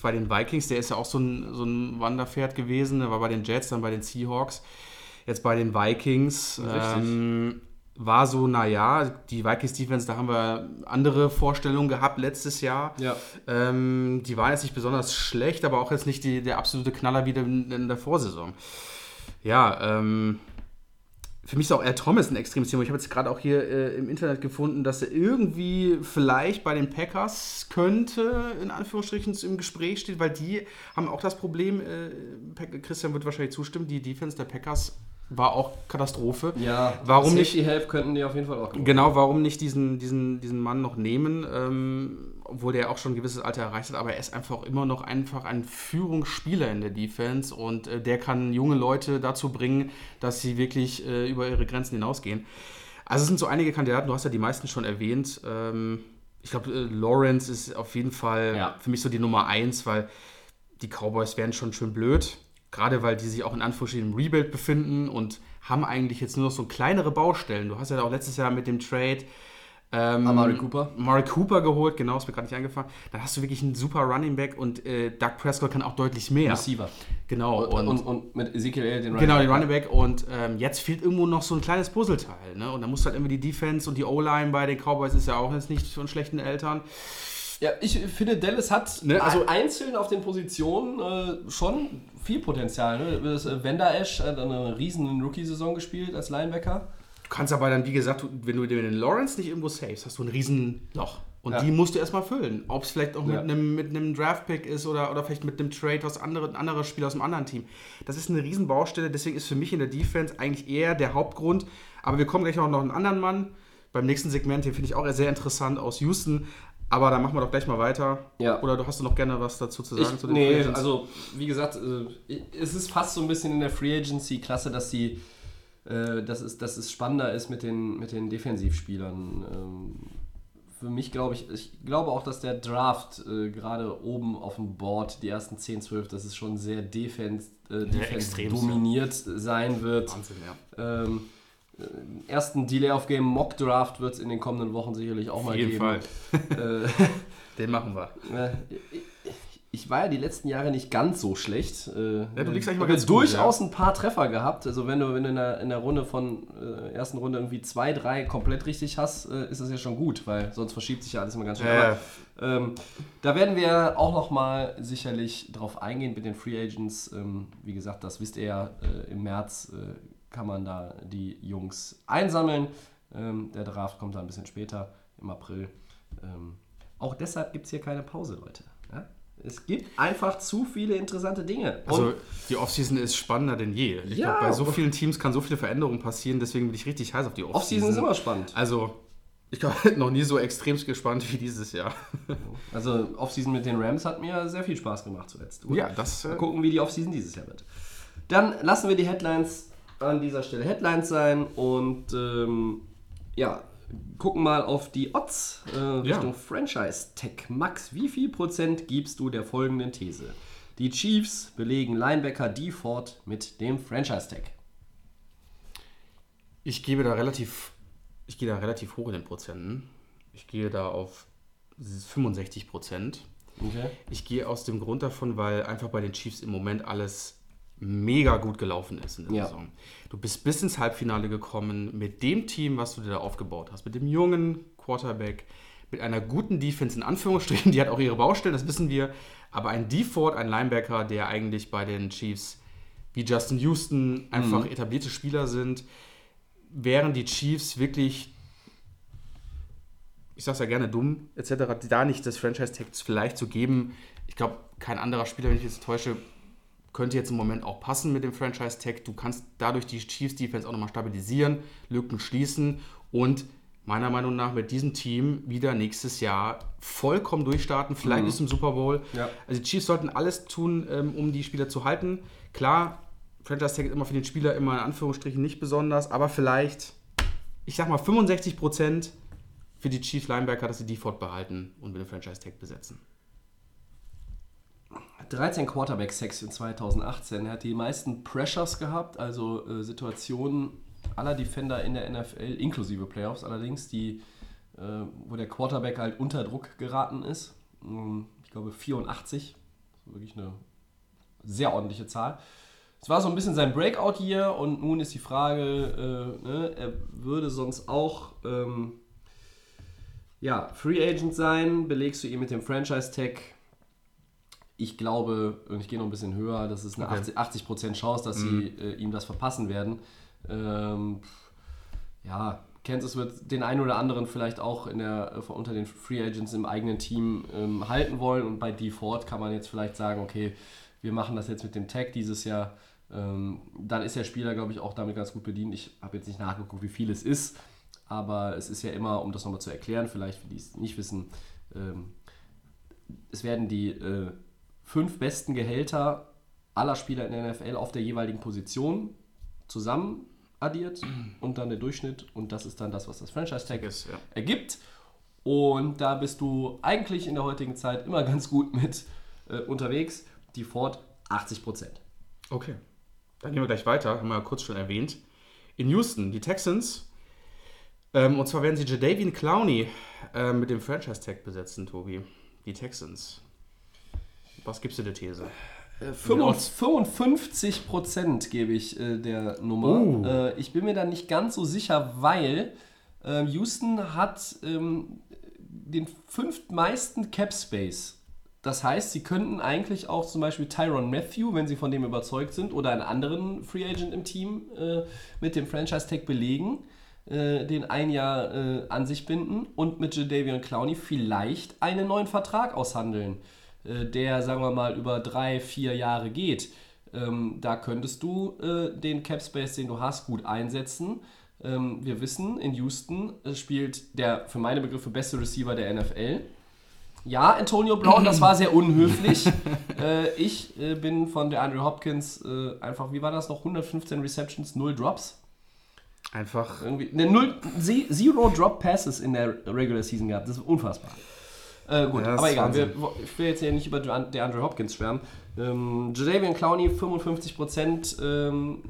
Bei den Vikings, der ist ja auch so ein, so ein Wanderpferd gewesen. Der war bei den Jets, dann bei den Seahawks. Jetzt bei den Vikings. Ähm, war so, naja, die Vikings Defense, da haben wir andere Vorstellungen gehabt letztes Jahr. Ja. Ähm, die waren jetzt nicht besonders schlecht, aber auch jetzt nicht die, der absolute Knaller wie in, in der Vorsaison. Ja, ähm, für mich ist auch Al Thomas ein extremes Thema. Ich habe jetzt gerade auch hier äh, im Internet gefunden, dass er irgendwie vielleicht bei den Packers könnte, in Anführungsstrichen, im Gespräch steht, weil die haben auch das Problem, äh, Christian wird wahrscheinlich zustimmen, die Defense der Packers war auch Katastrophe. Ja, Warum nicht? Safety Help könnten die auf jeden Fall auch gebrauchen. Genau, warum nicht diesen, diesen, diesen Mann noch nehmen, ähm, obwohl der auch schon ein gewisses Alter erreicht hat, aber er ist einfach immer noch einfach ein Führungsspieler in der Defense und äh, der kann junge Leute dazu bringen, dass sie wirklich äh, über ihre Grenzen hinausgehen. Also es sind so einige Kandidaten, du hast ja die meisten schon erwähnt. Ähm, ich glaube, äh, Lawrence ist auf jeden Fall Ja. für mich so die Nummer eins, weil die Cowboys wären schon schön blöd. Gerade weil die sich auch in Anführungsstrichen im Rebuild befinden und haben eigentlich jetzt nur noch so kleinere Baustellen. Du hast ja auch letztes Jahr mit dem Trade ähm, Amari Cooper. Amari Cooper geholt, genau, ist mir gerade nicht eingefallen. Dann hast du wirklich einen super Running Back und äh, Doug Prescott kann auch deutlich mehr. Receiver. Genau, Und, und, und, mit Ezekiel Elliott den Genau, Running den Running Back. Und ähm, jetzt fehlt irgendwo noch so ein kleines Puzzleteil. Ne? Und dann musst du halt immer die Defense und die O-Line bei den Cowboys ist ja auch jetzt nicht von schlechten Eltern. Ja, ich finde, Dallas hat Ne, also- einzeln auf den Positionen äh, schon viel Potenzial. Ne? Das, äh, Esch hat eine riesen Rookie-Saison gespielt als Linebacker. Du kannst aber dann, wie gesagt, wenn du den Lawrence nicht irgendwo savest, hast du ein riesen Loch. Und Ja. die musst du erstmal füllen. Ob es vielleicht auch mit Ja. einem mit einem Draft-Pick ist oder, oder vielleicht mit einem Trade aus anderen anderer Spieler aus einem anderen Team. Das ist eine riesen Baustelle, deswegen ist für mich in der Defense eigentlich eher der Hauptgrund. Aber wir kommen gleich noch noch einen anderen Mann. Beim nächsten Segment, den finde ich auch sehr interessant aus Houston. Aber da machen wir doch gleich mal weiter. Ja. Oder du hast du noch gerne was dazu zu sagen? Ich, zu den nee, Free Agents? also wie gesagt, äh, es ist fast so ein bisschen in der Free Agency-Klasse, dass die, äh, dass, es, dass es spannender ist mit den, mit den Defensivspielern. Ähm, für mich glaube ich, ich glaube auch, dass der Draft äh, gerade oben auf dem Board, die ersten 10, 12, dass es schon sehr defense, äh, defense extremst, dominiert sein wird. Wahnsinn, ja. Ähm, äh, ersten Delay of Game Mock Draft wird es in den kommenden Wochen sicherlich auch mal Auf jeden geben. Fall. Äh, Den machen wir. <laughs> äh, ich war ja die letzten Jahre nicht ganz so schlecht. Äh, Ja, du liegst eigentlich ich mal ganz jetzt gut, durchaus ein paar Treffer gehabt. Also wenn du, wenn du in, der, in der Runde von äh, ersten Runde irgendwie zwei, drei komplett richtig hast, äh, ist das ja schon gut, weil sonst verschiebt sich ja alles immer ganz schnell. Ja, Aber, ähm, da werden wir auch noch mal sicherlich drauf eingehen mit den Free Agents. Ähm, wie gesagt, das wisst ihr ja, äh, im März äh, kann man da die Jungs einsammeln. Ähm, der Draft kommt da ein bisschen später, im April. Ähm, auch deshalb gibt es hier keine Pause, Leute. Ja? Es gibt einfach zu viele interessante Dinge. Und Also die Offseason ist spannender denn je. Ich Ja. glaube, bei so vielen Teams kann so viele Veränderungen passieren, deswegen bin ich richtig heiß auf die Offseason. Offseason ist immer spannend. Also, ich glaube, noch nie so extrem gespannt wie dieses Jahr. Also Offseason mit den Rams hat mir sehr viel Spaß gemacht zuletzt. Gut. Ja, das, äh, Mal gucken, wie die Offseason dieses Jahr wird. Dann lassen wir die Headlines an dieser Stelle Headlines sein und ähm, ja, gucken mal auf die Odds äh, Richtung Franchise Tech. Max, wie viel Prozent gibst du der folgenden These? Die Chiefs belegen Linebacker D. Ford mit dem Franchise Tag. Ich gebe da relativ, ich gehe da relativ hoch in den Prozenten. Ich gehe da auf 65 Prozent. Okay. Ich gehe aus dem Grund davon, weil einfach bei den Chiefs im Moment alles mega gut gelaufen ist in der Ja. Saison. Du bist bis ins Halbfinale gekommen mit dem Team, was du dir da aufgebaut hast, mit dem jungen Quarterback, mit einer guten Defense in Anführungsstrichen, die hat auch ihre Baustellen, das wissen wir, aber ein Default, ein Linebacker, der eigentlich bei den Chiefs wie Justin Houston einfach etablierte Spieler sind, wären die Chiefs wirklich ich sag's ja gerne dumm, etc., da nicht das Franchise-Tag vielleicht zu geben. Ich glaube, kein anderer Spieler, wenn ich jetzt täusche, könnte jetzt im Moment auch passen mit dem Franchise-Tag. Du kannst dadurch die Chiefs-Defense auch nochmal stabilisieren, Lücken schließen und meiner Meinung nach mit diesem Team wieder nächstes Jahr vollkommen durchstarten, vielleicht bis zum Super Bowl. Ja. Also die Chiefs sollten alles tun, ähm, um die Spieler zu halten. Klar, Franchise-Tag ist immer für den Spieler immer in Anführungsstrichen nicht besonders, aber vielleicht, ich sag mal 65 Prozent für die Chiefs Linebacker, dass sie die fortbehalten und mit dem Franchise-Tag besetzen. 13 Quarterback-Sacks in 2018. Er hat die meisten Pressures gehabt, also äh, Situationen aller Defender in der NFL, inklusive Playoffs allerdings, die, äh, wo der Quarterback halt unter Druck geraten ist. Ähm, Ich glaube 84, wirklich eine sehr ordentliche Zahl. Es war so ein bisschen sein Breakout hier und nun ist die Frage, äh, ne, er würde sonst auch ähm, ja, Free Agent sein, belegst du ihn mit dem Franchise-Tag. Ich glaube, und ich gehe noch ein bisschen höher, dass es eine Okay. 80%, 80 Chance, dass sie äh, ihm das verpassen werden. Ähm, ja, Kansas wird den einen oder anderen vielleicht auch in der, äh, unter den Free Agents im eigenen Team ähm, halten wollen. Und bei Default kann man jetzt vielleicht sagen, okay, wir machen das jetzt mit dem Tag dieses Jahr. Ähm, dann ist der Spieler, glaube ich, auch damit ganz gut bedient. Ich habe jetzt nicht nachgeguckt, wie viel es ist. Aber es ist ja immer, um das nochmal zu erklären, vielleicht für die es nicht wissen, ähm, es werden die äh, fünf besten Gehälter aller Spieler in der NFL auf der jeweiligen Position zusammen addiert <clears throat> und dann der Durchschnitt und das ist dann das, was das Franchise-Tag Ist, ja. ergibt. Und da bist du eigentlich in der heutigen Zeit immer ganz gut mit äh, unterwegs. Die Ford 80%. Okay. Dann gehen wir gleich weiter, haben wir ja kurz schon erwähnt. In Houston, die Texans. Ähm, und zwar werden sie Jadavian Clowney ähm, mit dem Franchise-Tag besetzen, Tobi. Die Texans. Was gibst du der These? Äh, 55 Prozent gebe ich äh, der Nummer. Oh. Äh, ich bin mir da nicht ganz so sicher, weil äh, Houston hat ähm, den fünftmeisten Cap Space. Das heißt, sie könnten eigentlich auch zum Beispiel Tyron Matthew, wenn sie von dem überzeugt sind, oder einen anderen Free Agent im Team äh, mit dem Franchise Tag belegen, äh, den ein Jahr äh, an sich binden und mit Jadavion Clowney vielleicht einen neuen Vertrag aushandeln, äh, der, sagen wir mal, über drei, vier Jahre geht. Ähm, da könntest du äh, den Cap Space, den du hast, gut einsetzen. Ähm, wir wissen, in Houston äh, spielt der für meine Begriffe beste Receiver der NFL. Ja, Antonio Brown, das war sehr unhöflich. <laughs> äh, ich äh, bin von der Andrew Hopkins äh, einfach, wie war das noch? 115 Receptions, 0 Drops. Einfach. Irgendwie, ne, null, ze- Zero Drop Passes in der Regular Season gehabt. Das ist unfassbar. Äh, gut, Ja, aber egal. Wir, ich will jetzt hier nicht über der Andrew Hopkins schwärmen. Ähm, Jadavian Clowney, 55%. Ähm,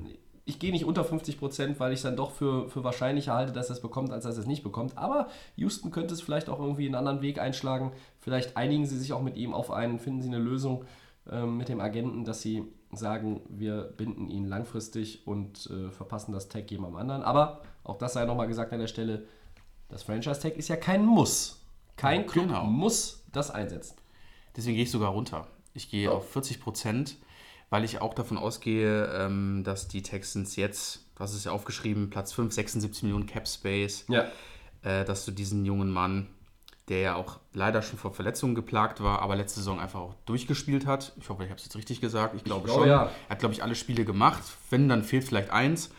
ich gehe nicht unter 50%, weil ich es dann doch für, für wahrscheinlicher halte, dass er es bekommt, als dass er es nicht bekommt. Aber Houston könnte es vielleicht auch irgendwie einen anderen Weg einschlagen. Vielleicht einigen sie sich auch mit ihm auf einen, finden sie eine Lösung ähm, mit dem Agenten, dass sie sagen, wir binden ihn langfristig und äh, verpassen das Tag jemandem anderen. Aber auch das sei nochmal gesagt an der Stelle, das Franchise-Tag ist ja kein Muss. Kein Club Genau. muss das einsetzen. Deswegen gehe ich sogar runter. Ich gehe auf 40 Prozent, weil ich auch davon ausgehe, ähm, dass die Texans jetzt, hast es ja aufgeschrieben, Platz 5, 76 Millionen Cap Space, Ja. äh, dass du diesen jungen Mann, der ja auch leider schon vor Verletzungen geplagt war, aber letzte Saison einfach auch durchgespielt hat. Ich hoffe, ich habe es jetzt richtig gesagt. Ich glaube glaube, schon. ja. Er hat, glaube ich, alle Spiele gemacht. Wenn, dann fehlt vielleicht eins.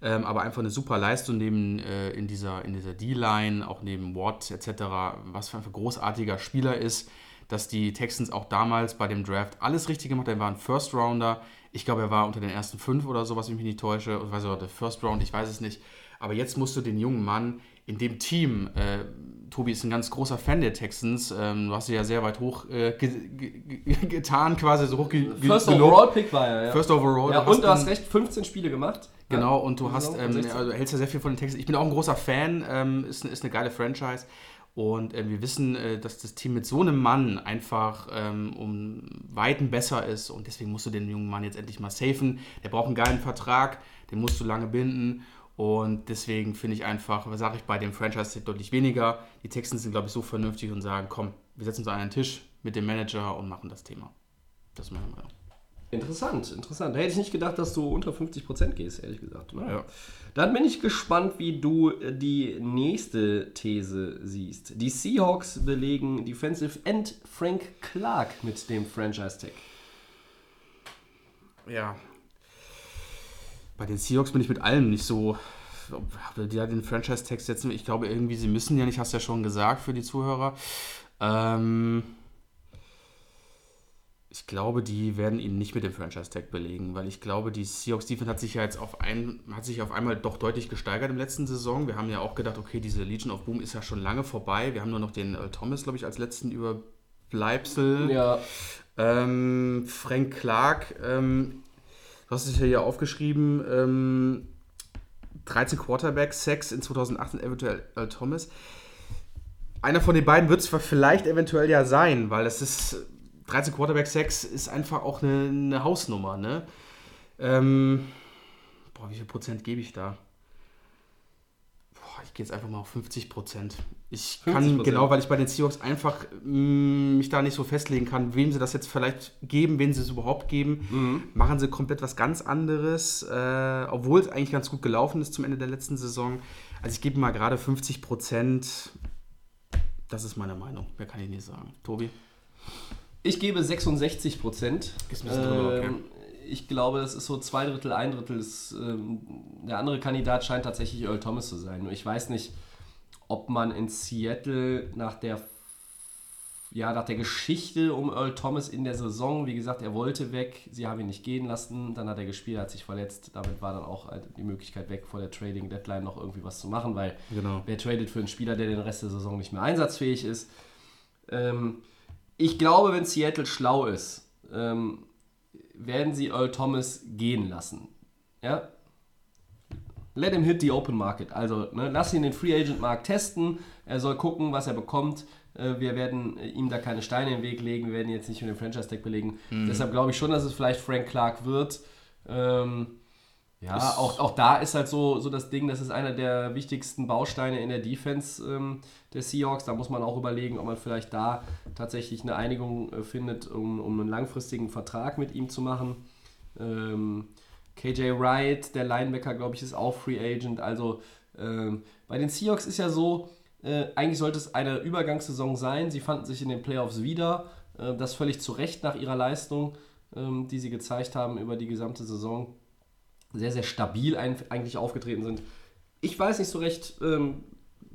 Ähm, aber einfach eine super Leistung neben, äh, in dieser, in dieser D-Line, auch neben Watt etc., was für ein großartiger Spieler ist, dass die Texans auch damals bei dem Draft alles richtig gemacht haben. Er war ein First Rounder. Ich glaube, er war unter den ersten fünf oder so, was ich mich nicht täusche. Weiß nicht, der First Round, ich weiß es nicht. Aber jetzt musst du den jungen Mann in dem Team, äh, Tobi ist ein ganz großer Fan der Texans, ähm, du hast sie ja sehr weit hoch äh, ge ge ge getan, quasi so hoch ge First gelobt. Overall Pick war er, ja. First Overall. ja, und du hast recht, 15 Spiele gemacht. Genau, und du hast, ähm, 16. also hältst ja sehr viel von den Texans. Ich bin auch ein großer Fan, ähm, ist, ist eine geile Franchise. Und ähm, wir wissen, äh, dass das Team mit so einem Mann einfach ähm, um Weiten besser ist. Und deswegen musst du den jungen Mann jetzt endlich mal safen. Der braucht einen geilen Vertrag, den musst du lange binden. Und deswegen finde ich einfach, was sage ich bei dem Franchise deutlich weniger. Die Texans sind, glaube ich, so vernünftig und sagen, komm, wir setzen uns an einen Tisch mit dem Manager und machen das Thema. Das ist meine Meinung. Interessant, interessant. Da hätte ich nicht gedacht, dass du unter 50% gehst, ehrlich gesagt. Na, Ja. Dann bin ich gespannt, wie du äh, die nächste These siehst. Die Seahawks belegen Defensive End Frank Clark mit dem Franchise-Tag. ja. Bei den Seahawks bin ich mit allem nicht so. ob- Die halt den Franchise-Text setzen. Ich glaube irgendwie, sie müssen ja nicht, hast du ja schon gesagt für die Zuhörer. Ähm, ich glaube, die werden ihn nicht mit dem Franchise-Tag belegen, weil ich glaube, die Seahawks-Defense hat sich ja jetzt auf, ein, hat sich auf einmal doch deutlich gesteigert im letzten Saison. Wir haben ja auch gedacht, okay, diese Legion of Boom ist ja schon lange vorbei. Wir haben nur noch den Earl Thomas, glaube ich, als letzten Überbleibsel. Ja, Ähm, Frank Clark, ähm, du hast es ja hier aufgeschrieben, ähm, 13 Quarterbacks, 6 in 2018, eventuell Earl Thomas. Einer von den beiden wird es vielleicht eventuell ja sein, weil das ist 13 Quarterback 6 ist einfach auch eine, eine Hausnummer, ne? Ähm, boah, wie viel Prozent gebe ich da? Boah, ich gehe jetzt einfach mal auf 50 Prozent. Ich kann 50%. genau, weil ich bei den Seahawks einfach mh, mich da nicht so festlegen kann, wem sie das jetzt vielleicht geben, wen sie es überhaupt geben. Machen sie komplett was ganz anderes, äh, obwohl es eigentlich ganz gut gelaufen ist zum Ende der letzten Saison. Also ich gebe mal gerade 50 Prozent. Das ist meine Meinung. Mehr kann ich nicht sagen. Tobi? Ich gebe 66 Prozent. Drüber, okay. Ähm, ich glaube, das ist so zwei Drittel, ein Drittel. Ist, ähm, der andere Kandidat scheint tatsächlich Earl Thomas zu sein. Nur ich weiß nicht, ob man in Seattle nach der ja, nach der Geschichte um Earl Thomas in der Saison, wie gesagt, er wollte weg, sie haben ihn nicht gehen lassen, dann hat er gespielt, hat sich verletzt, damit war dann auch halt die Möglichkeit weg, vor der Trading Deadline noch irgendwie was zu machen, weil Genau. wer tradet für einen Spieler, der den Rest der Saison nicht mehr einsatzfähig ist. Ähm, ich glaube, wenn Seattle schlau ist, ähm, werden sie Earl Thomas gehen lassen. Ja? Let him hit the open market. Also ne, lass ihn den Free Agent Markt testen. Er soll gucken, was er bekommt. Äh, Wir werden äh, ihm da keine Steine im Weg legen. Wir werden ihn jetzt nicht mit dem Franchise Tag belegen. Deshalb glaube ich schon, dass es vielleicht Frank Clark wird. Ähm, ja, auch, auch da ist halt so, so das Ding, das ist einer der wichtigsten Bausteine in der Defense ähm, der Seahawks. Da muss man auch überlegen, ob man vielleicht da tatsächlich eine Einigung äh, findet, um, um einen langfristigen Vertrag mit ihm zu machen. Ähm, KJ Wright, der Linebacker, glaube ich, ist auch Free Agent. Also ähm, bei den Seahawks ist ja so, äh, eigentlich sollte es eine Übergangssaison sein. Sie fanden sich in den Playoffs wieder. Äh, das völlig zu Recht nach ihrer Leistung, ähm, die sie gezeigt haben über die gesamte Saison sehr, sehr stabil eigentlich aufgetreten sind. Ich weiß nicht so recht, ähm,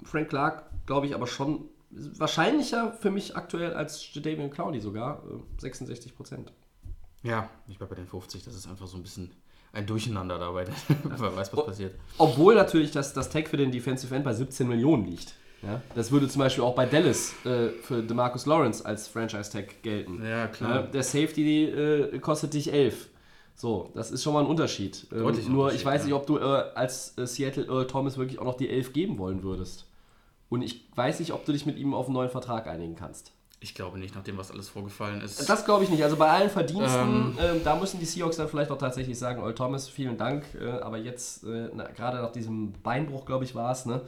Frank Clark, glaube ich, aber schon wahrscheinlicher für mich aktuell als Jadavion Clowney sogar, äh, 66 Prozent. Ja, ich bleib bei den 50. Das ist einfach so ein bisschen ein Durcheinander dabei. <laughs> Wer weiß, was passiert. Obwohl natürlich das, das Tag für den Defensive End bei 17 Millionen liegt. Ja? Das würde zum Beispiel auch bei Dallas äh, für DeMarcus Lawrence als Franchise-Tag gelten. Ja, klar. Ja, der Safety äh, kostet dich 11. So, das ist schon mal ein Unterschied. Ähm, Deutlicher nur Unterschied, ich weiß ja. nicht, ob du äh, als äh, Seattle Earl Thomas wirklich auch noch die 11 geben wollen würdest. Und ich weiß nicht, ob du dich mit ihm auf einen neuen Vertrag einigen kannst. Ich glaube nicht, nachdem was alles vorgefallen ist. Das glaube ich nicht. Also bei allen Verdiensten, Ähm. ähm, da müssen die Seahawks dann vielleicht auch tatsächlich sagen, Earl Thomas, vielen Dank. Äh, aber jetzt, äh, gerade nach diesem Beinbruch, glaube ich, war es, ne,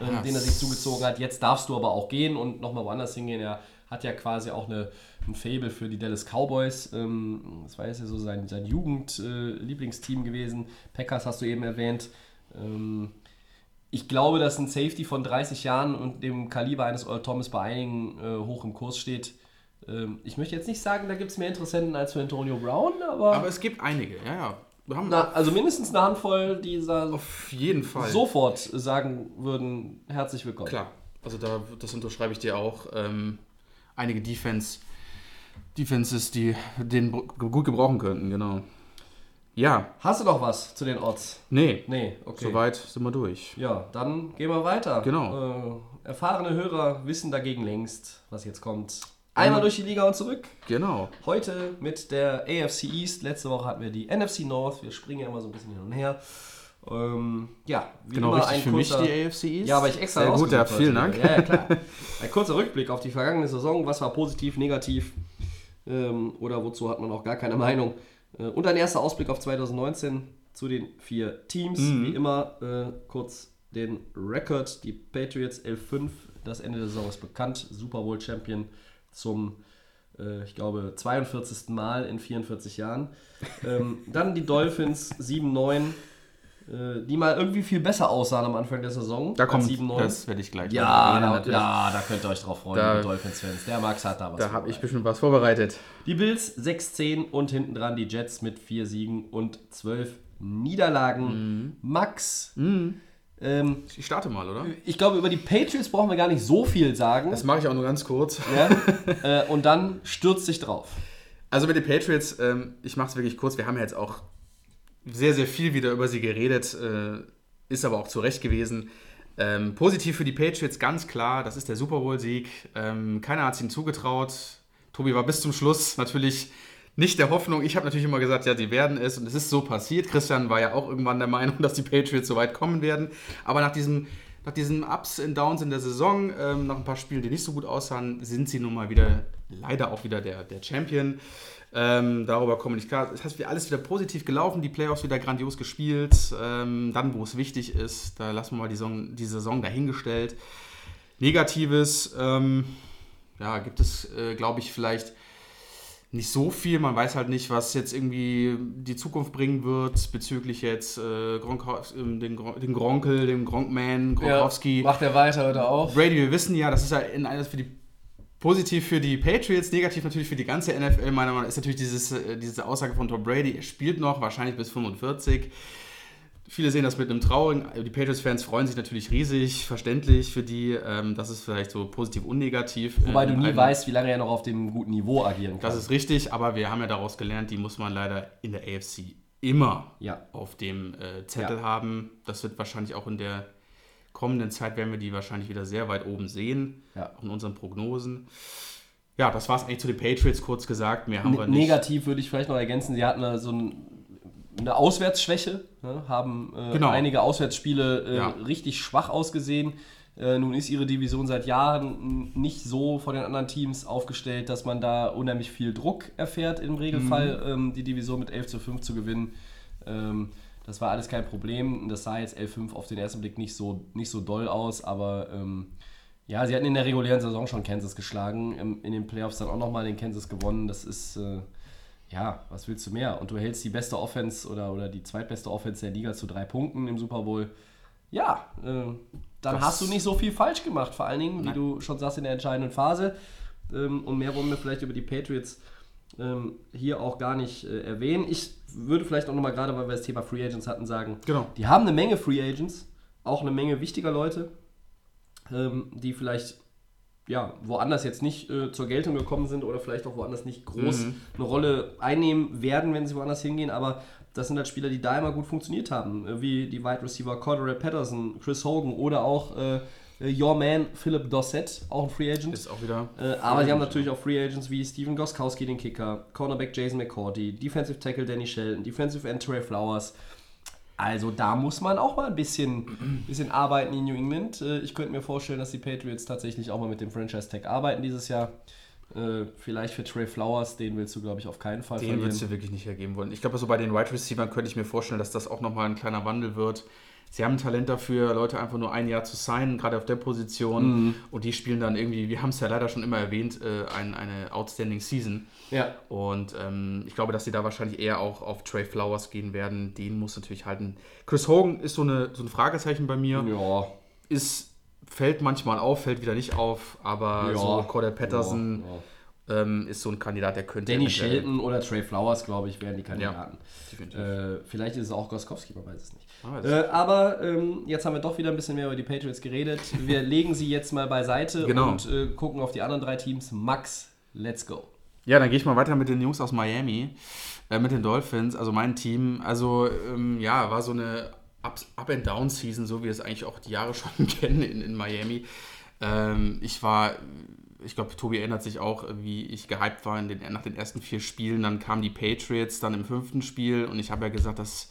ähm, Ja, den er sich zugezogen hat, jetzt darfst du aber auch gehen und nochmal woanders hingehen. Er hat ja quasi auch eine, ein Fable für die Dallas Cowboys. Ähm, das war jetzt ja so sein, sein Jugend-Lieblingsteam gewesen. Packers hast du eben erwähnt. Ähm, ich glaube, dass ein Safety von 30 Jahren und dem Kaliber eines Earl Thomas bei einigen äh, hoch im Kurs steht. Ähm, ich möchte jetzt nicht sagen, da gibt es mehr Interessenten als für Antonio Brown, aber, Aber es gibt einige, ja, ja. Na, also mindestens eine Handvoll, die auf jeden Fall. sofort sagen würden, herzlich willkommen. Klar, also da, das unterschreibe ich dir auch. Ähm, einige Defense, Defenses, die den gut gebrauchen könnten, genau. Ja, Hast du noch was zu den Odds? nee, Nee, okay. soweit sind wir durch. Ja, dann gehen wir weiter. Genau. Äh, erfahrene Hörer wissen dagegen längst, was jetzt kommt. Einmal durch die Liga und zurück. Genau. Heute mit der AFC East. Letzte Woche hatten wir die NFC North. Wir springen ja immer so ein bisschen hin und her. Ähm, ja, wie Genau, richtig ein für kurzer, mich die AFC ist. Ja, aber ich extra Sehr gut, ja, vielen Dank. Ja, ja, klar. <laughs> Ein kurzer Rückblick auf die vergangene Saison. Was war positiv, negativ? Ähm, oder wozu hat man auch gar keine Meinung? Äh, und ein erster Ausblick auf 2019 zu den vier Teams. Mhm. Wie immer äh, kurz den Record. Die Patriots 11-5. Das Ende der Saison ist bekannt. Super Bowl Champion zum, äh, ich glaube, 42. Mal in 44 Jahren. Ähm, dann die Dolphins 7-9. Äh, Die mal irgendwie viel besser aussahen am Anfang der Saison. Da kommt, 7-9. das werde ich gleich Ja, da, ja, da könnt ihr euch drauf freuen, Da- Dolphins-Fans. Der Max hat da was. Da habe ich bestimmt was vorbereitet. Die Bills 6-10 und hinten dran die Jets mit 4 Siegen und 12 Niederlagen. Max, ähm, Ich starte mal, oder? ich glaube, über die Patriots brauchen wir gar nicht so viel sagen. Das mache ich auch nur ganz kurz. Ja? <laughs> äh, und dann stürzt sich drauf. Also mit den Patriots, ähm, ich mache es wirklich kurz. Wir haben ja jetzt auch sehr, sehr viel wieder über sie geredet. Äh, ist aber auch zu Recht gewesen. Ähm, positiv für die Patriots, ganz klar. Das ist der Super Bowl-Sieg. Ähm, keiner hat es ihnen zugetraut. Tobi war bis zum Schluss natürlich nicht der Hoffnung. Ich habe natürlich immer gesagt, ja, sie werden es. Und es ist so passiert. Christian war ja auch irgendwann der Meinung, <laughs> dass die Patriots so weit kommen werden. Aber nach diesem, nach diesen Ups und Downs in der Saison, ähm, nach ein paar Spielen, die nicht so gut aussahen, sind sie nun mal wieder, leider auch wieder der, der Champion. Ähm, darüber komme ich klar. Es hat alles wieder positiv gelaufen, die Playoffs wieder grandios gespielt. Ähm, dann, wo es wichtig ist, da lassen wir mal die Saison, die Saison dahingestellt. Negatives, ähm, ja, gibt es, äh, glaube ich, vielleicht nicht so viel. Man weiß halt nicht, was jetzt irgendwie die Zukunft bringen wird bezüglich jetzt äh, Gronka, ähm, den, Gron den Gronkel, dem Gronkman, Gronkowski. macht er weiter oder auf? Brady, wir wissen ja, das ist ja in alles für die positiv für die Patriots, negativ natürlich für die ganze NFL. Meiner Meinung nach ist natürlich dieses, äh, diese Aussage von Tom Brady, er spielt noch, wahrscheinlich bis 45. Viele sehen das mit einem traurigen. Die Patriots-Fans freuen sich natürlich riesig, verständlich für die. Ähm, das ist vielleicht so positiv und negativ. Wobei Ähm, du nie einem- weißt, wie lange er noch auf dem guten Niveau agieren kann. Das ist richtig, aber wir haben ja daraus gelernt, die muss man leider in der AFC immer Ja. auf dem äh, Zettel Ja. haben. Das wird wahrscheinlich auch in der kommenden Zeit, werden wir die wahrscheinlich wieder sehr weit oben sehen, Ja. auch in unseren Prognosen. Ja, das war es eigentlich zu den Patriots kurz gesagt. Mehr haben wir Ne- nicht. Negativ würde ich vielleicht noch ergänzen, sie hatten eine, so ein, eine Auswärtsschwäche, ne? haben äh, Genau. einige Auswärtsspiele äh, Ja. richtig schwach ausgesehen. Äh, nun ist ihre Division seit Jahren nicht so von den anderen Teams aufgestellt, dass man da unheimlich viel Druck erfährt im Regelfall, Mhm. ähm, die Division mit 11 zu 5 zu gewinnen. Ähm, das war alles kein Problem. Das sah jetzt 11-5 auf den ersten Blick nicht so, nicht so doll aus, aber ähm, ja, sie hatten in der regulären Saison schon Kansas geschlagen, in den Playoffs dann auch nochmal in Kansas gewonnen. Das ist, äh, ja, was willst du mehr? Und du hältst die beste Offense oder, oder die zweitbeste Offense der Liga zu drei Punkten im Super Bowl. Ja, äh, dann Das- hast du nicht so viel falsch gemacht, vor allen Dingen, wie Nein. du schon sagst, in der entscheidenden Phase. Ähm, und mehr wollen wir vielleicht über die Patriots ähm, hier auch gar nicht äh, erwähnen. Ich würde vielleicht auch nochmal, gerade weil wir das Thema Free Agents hatten, sagen, Genau. die haben eine Menge Free Agents, auch eine Menge wichtiger Leute, ähm, die vielleicht ja, woanders jetzt nicht äh, zur Geltung gekommen sind oder vielleicht auch woanders nicht groß Mhm. eine Rolle einnehmen werden, wenn sie woanders hingehen, aber das sind halt Spieler, die da immer gut funktioniert haben, äh, wie die Wide Receiver Cordero Patterson, Chris Hogan oder auch äh, Äh, Your Man Philip Dossett, auch ein Free Agent. Ist auch wieder. Äh, aber die haben natürlich auch Free Agents wie Steven Goskowski, den Kicker, Cornerback Jason McCourty, Defensive Tackle Danny Shelton, Defensive End Trey Flowers. Also da muss man auch mal ein bisschen, <clears throat> bisschen arbeiten in New England. Äh, ich könnte mir vorstellen, dass die Patriots tatsächlich auch mal mit dem Franchise Tag arbeiten dieses Jahr. Äh, vielleicht für Trey Flowers, den willst du, glaube ich, auf keinen Fall Den verlieren. würdest du wirklich nicht hergeben wollen. Ich glaube, so bei den Wide Receivers könnte ich mir vorstellen, dass das auch nochmal ein kleiner Wandel wird. Sie haben ein Talent dafür, Leute einfach nur ein Jahr zu signen, gerade auf der Position. Und die spielen dann irgendwie, wir haben es ja leider schon immer erwähnt, äh, ein, eine Outstanding Season. Ja. Und ähm, ich glaube, dass sie da wahrscheinlich eher auch auf Trey Flowers gehen werden. Den muss natürlich halten. Chris Hogan ist so, eine, so ein Fragezeichen bei mir. Ja. Ist, fällt manchmal auf, fällt wieder nicht auf. Aber Ja. so Cordell Patterson Ja, ja. Ähm, ist so ein Kandidat, der könnte. Danny Shelton oder Trey Flowers, glaube ich, wären die Kandidaten. definitiv. Äh, vielleicht ist es auch Goskowski, man weiß es nicht. Das- Äh, aber ähm, jetzt haben wir doch wieder ein bisschen mehr über die Patriots geredet. Wir <laughs> legen sie jetzt mal beiseite Genau. und äh, gucken auf die anderen drei Teams. Max, let's go. Ja, dann gehe ich mal weiter mit den Jungs aus Miami, äh, mit den Dolphins, also mein Team. Also, ähm, ja, war so eine Up- Up-and-Down-Season, so wie wir es eigentlich auch die Jahre <laughs> schon kennen in, in Miami. Ähm, ich war, ich glaube, Tobi erinnert sich auch, wie ich gehypt war in den, nach den ersten vier Spielen. Dann kamen die Patriots dann im fünften Spiel und ich habe ja gesagt, dass.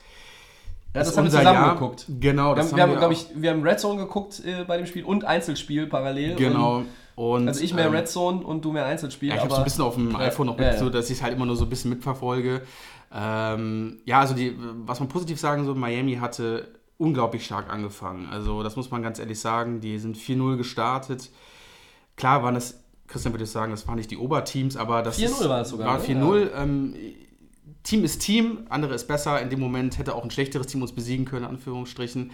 Ja, das ist haben wir zusammen Jahr. geguckt. Genau, Wir das haben, wir haben wir glaube ich, wir haben Red Zone geguckt äh, bei dem Spiel und Einzelspiel parallel. Genau. Und, Und, also ich mehr ähm, Red Zone und du mehr Einzelspiel. Ja, ich habe so ein bisschen auf dem Ja, iPhone noch mit, ja. so dass ich es halt immer nur so ein bisschen mitverfolge. Ähm, ja, also die, was man positiv sagen soll, Miami hatte unglaublich stark angefangen. Also das muss man ganz ehrlich sagen. Die sind 4-0 gestartet. Klar waren das, Christian würde ich sagen, das waren nicht die Oberteams, aber das 4-0 ist- war es sogar, War ne? 4-0. Ähm, Team ist Team, andere ist besser. In dem Moment hätte auch ein schlechteres Team uns besiegen können, in Anführungsstrichen.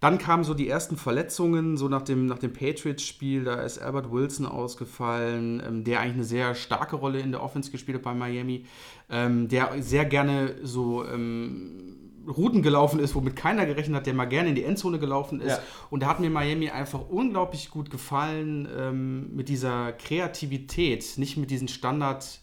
Dann kamen so die ersten Verletzungen, so nach dem, nach dem Patriots-Spiel. Da ist Albert Wilson ausgefallen, ähm, der eigentlich eine sehr starke Rolle in der Offense gespielt hat bei Miami. Ähm, der sehr gerne so ähm, Routen gelaufen ist, womit keiner gerechnet hat, der mal gerne in die Endzone gelaufen ist. Ja. Und da hat mir Miami einfach unglaublich gut gefallen ähm, mit dieser Kreativität, nicht mit diesen Standard,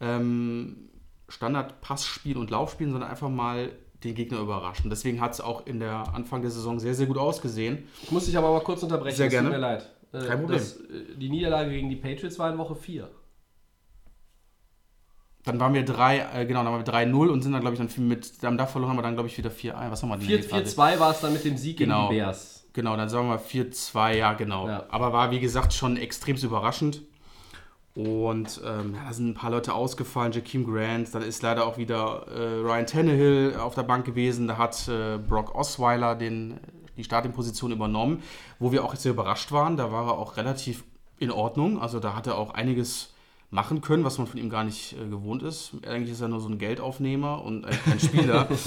ähm, Standard-Passspielen und Laufspielen, sondern einfach mal den Gegner überraschen. Deswegen hat es auch in der Anfang der Saison sehr, sehr gut ausgesehen. Ich muss dich aber mal kurz unterbrechen. Sehr es gerne. Tut mir leid. Äh, Kein Problem. Das, äh, die Niederlage gegen die Patriots war in Woche 4. Dann waren wir drei, äh, genau, dann waren wir 3-0 und sind dann, glaube ich, dann mit, dann da verloren haben wir dann, glaube ich, wieder 4-1. Was haben wir denn hier gerade? 4-2 war es dann mit dem Sieg Genau. gegen die Bears. Genau, dann sagen wir 4-2, ja, genau. Ja. Aber war, wie gesagt, schon extremst überraschend. Und ähm, da sind ein paar Leute ausgefallen, Jakeem Grant, dann ist leider auch wieder äh, Ryan Tannehill auf der Bank gewesen, da hat äh, Brock Osweiler den, die Starting-Position übernommen, wo wir auch sehr überrascht waren, da war er auch relativ in Ordnung, also da hat er auch einiges machen können, was man von ihm gar nicht äh, gewohnt ist. Eigentlich ist er nur so ein Geldaufnehmer und äh, kein Spieler. <laughs>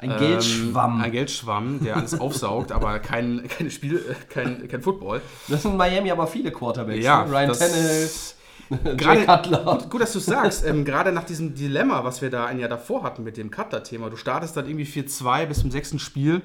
Ein Ähm, Geldschwamm. Ein Geldschwamm, der alles aufsaugt, aber kein, kein Spiel, äh, kein, kein Football. Das sind in Miami aber viele Quarterbacks. Ja, ne? Ryan Tannehill, <laughs> Cutler. gut, gut, dass du es sagst. Ähm, gerade nach diesem Dilemma, was wir da ein Jahr davor hatten mit dem Cutler-Thema. Du startest dann irgendwie 4-2 bis zum sechsten Spiel.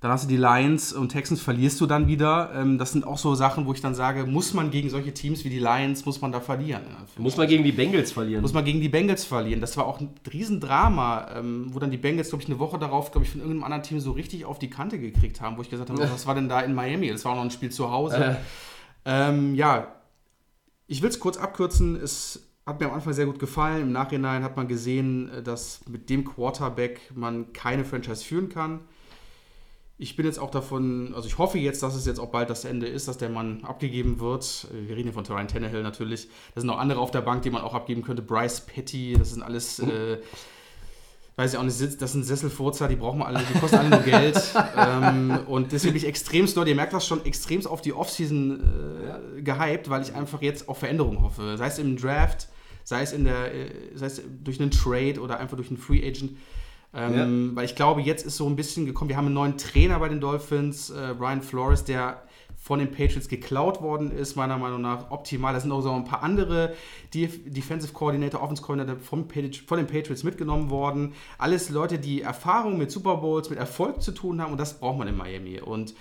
Dann hast du die Lions und Texans verlierst du dann wieder. Ähm, das sind auch so Sachen, wo ich dann sage, muss man gegen solche Teams wie die Lions, muss man da verlieren? Muss man gegen die Bengals verlieren. muss man gegen die Bengals verlieren. Das war auch ein Riesendrama, ähm, wo dann die Bengals, glaube ich, eine Woche darauf, glaube ich, von irgendeinem anderen Team so richtig auf die Kante gekriegt haben, wo ich gesagt habe, was war denn da in Miami? Das war auch noch ein Spiel zu Hause. Ähm, ja, ich will es kurz abkürzen. Es hat mir am Anfang sehr gut gefallen. Im Nachhinein hat man gesehen, äh, dass mit dem Quarterback man keine Franchise führen kann. Ich bin jetzt auch davon, also ich hoffe jetzt, dass es jetzt auch bald das Ende ist, dass der Mann abgegeben wird. Äh, Wir reden hier von Ryan Tannehill natürlich. Da sind noch andere auf der Bank, die man auch abgeben könnte. Bryce Petty, das sind alles, äh, weiß ich auch nicht, das sind Sesselfurzer, die brauchen wir alle, die kosten alle nur Geld. <laughs> ähm, und deswegen bin ich extremst dort, ihr merkt das schon, extremst auf die Offseason äh, gehypt, weil ich einfach jetzt auf Veränderungen hoffe. Sei es im Draft, sei es in der, äh, sei es durch einen Trade oder einfach durch einen Free Agent. Ähm, Weil ich glaube, jetzt ist so ein bisschen gekommen, wir haben einen neuen Trainer bei den Dolphins, äh, Brian Flores, der von den Patriots geklaut worden ist, meiner Meinung nach optimal. Da sind auch so ein paar andere Def Defensive Coordinator, Offense Coordinator Patri- von den Patriots mitgenommen worden. Alles Leute, die Erfahrung mit Super Bowls, mit Erfolg zu tun haben und das braucht man in Miami. Und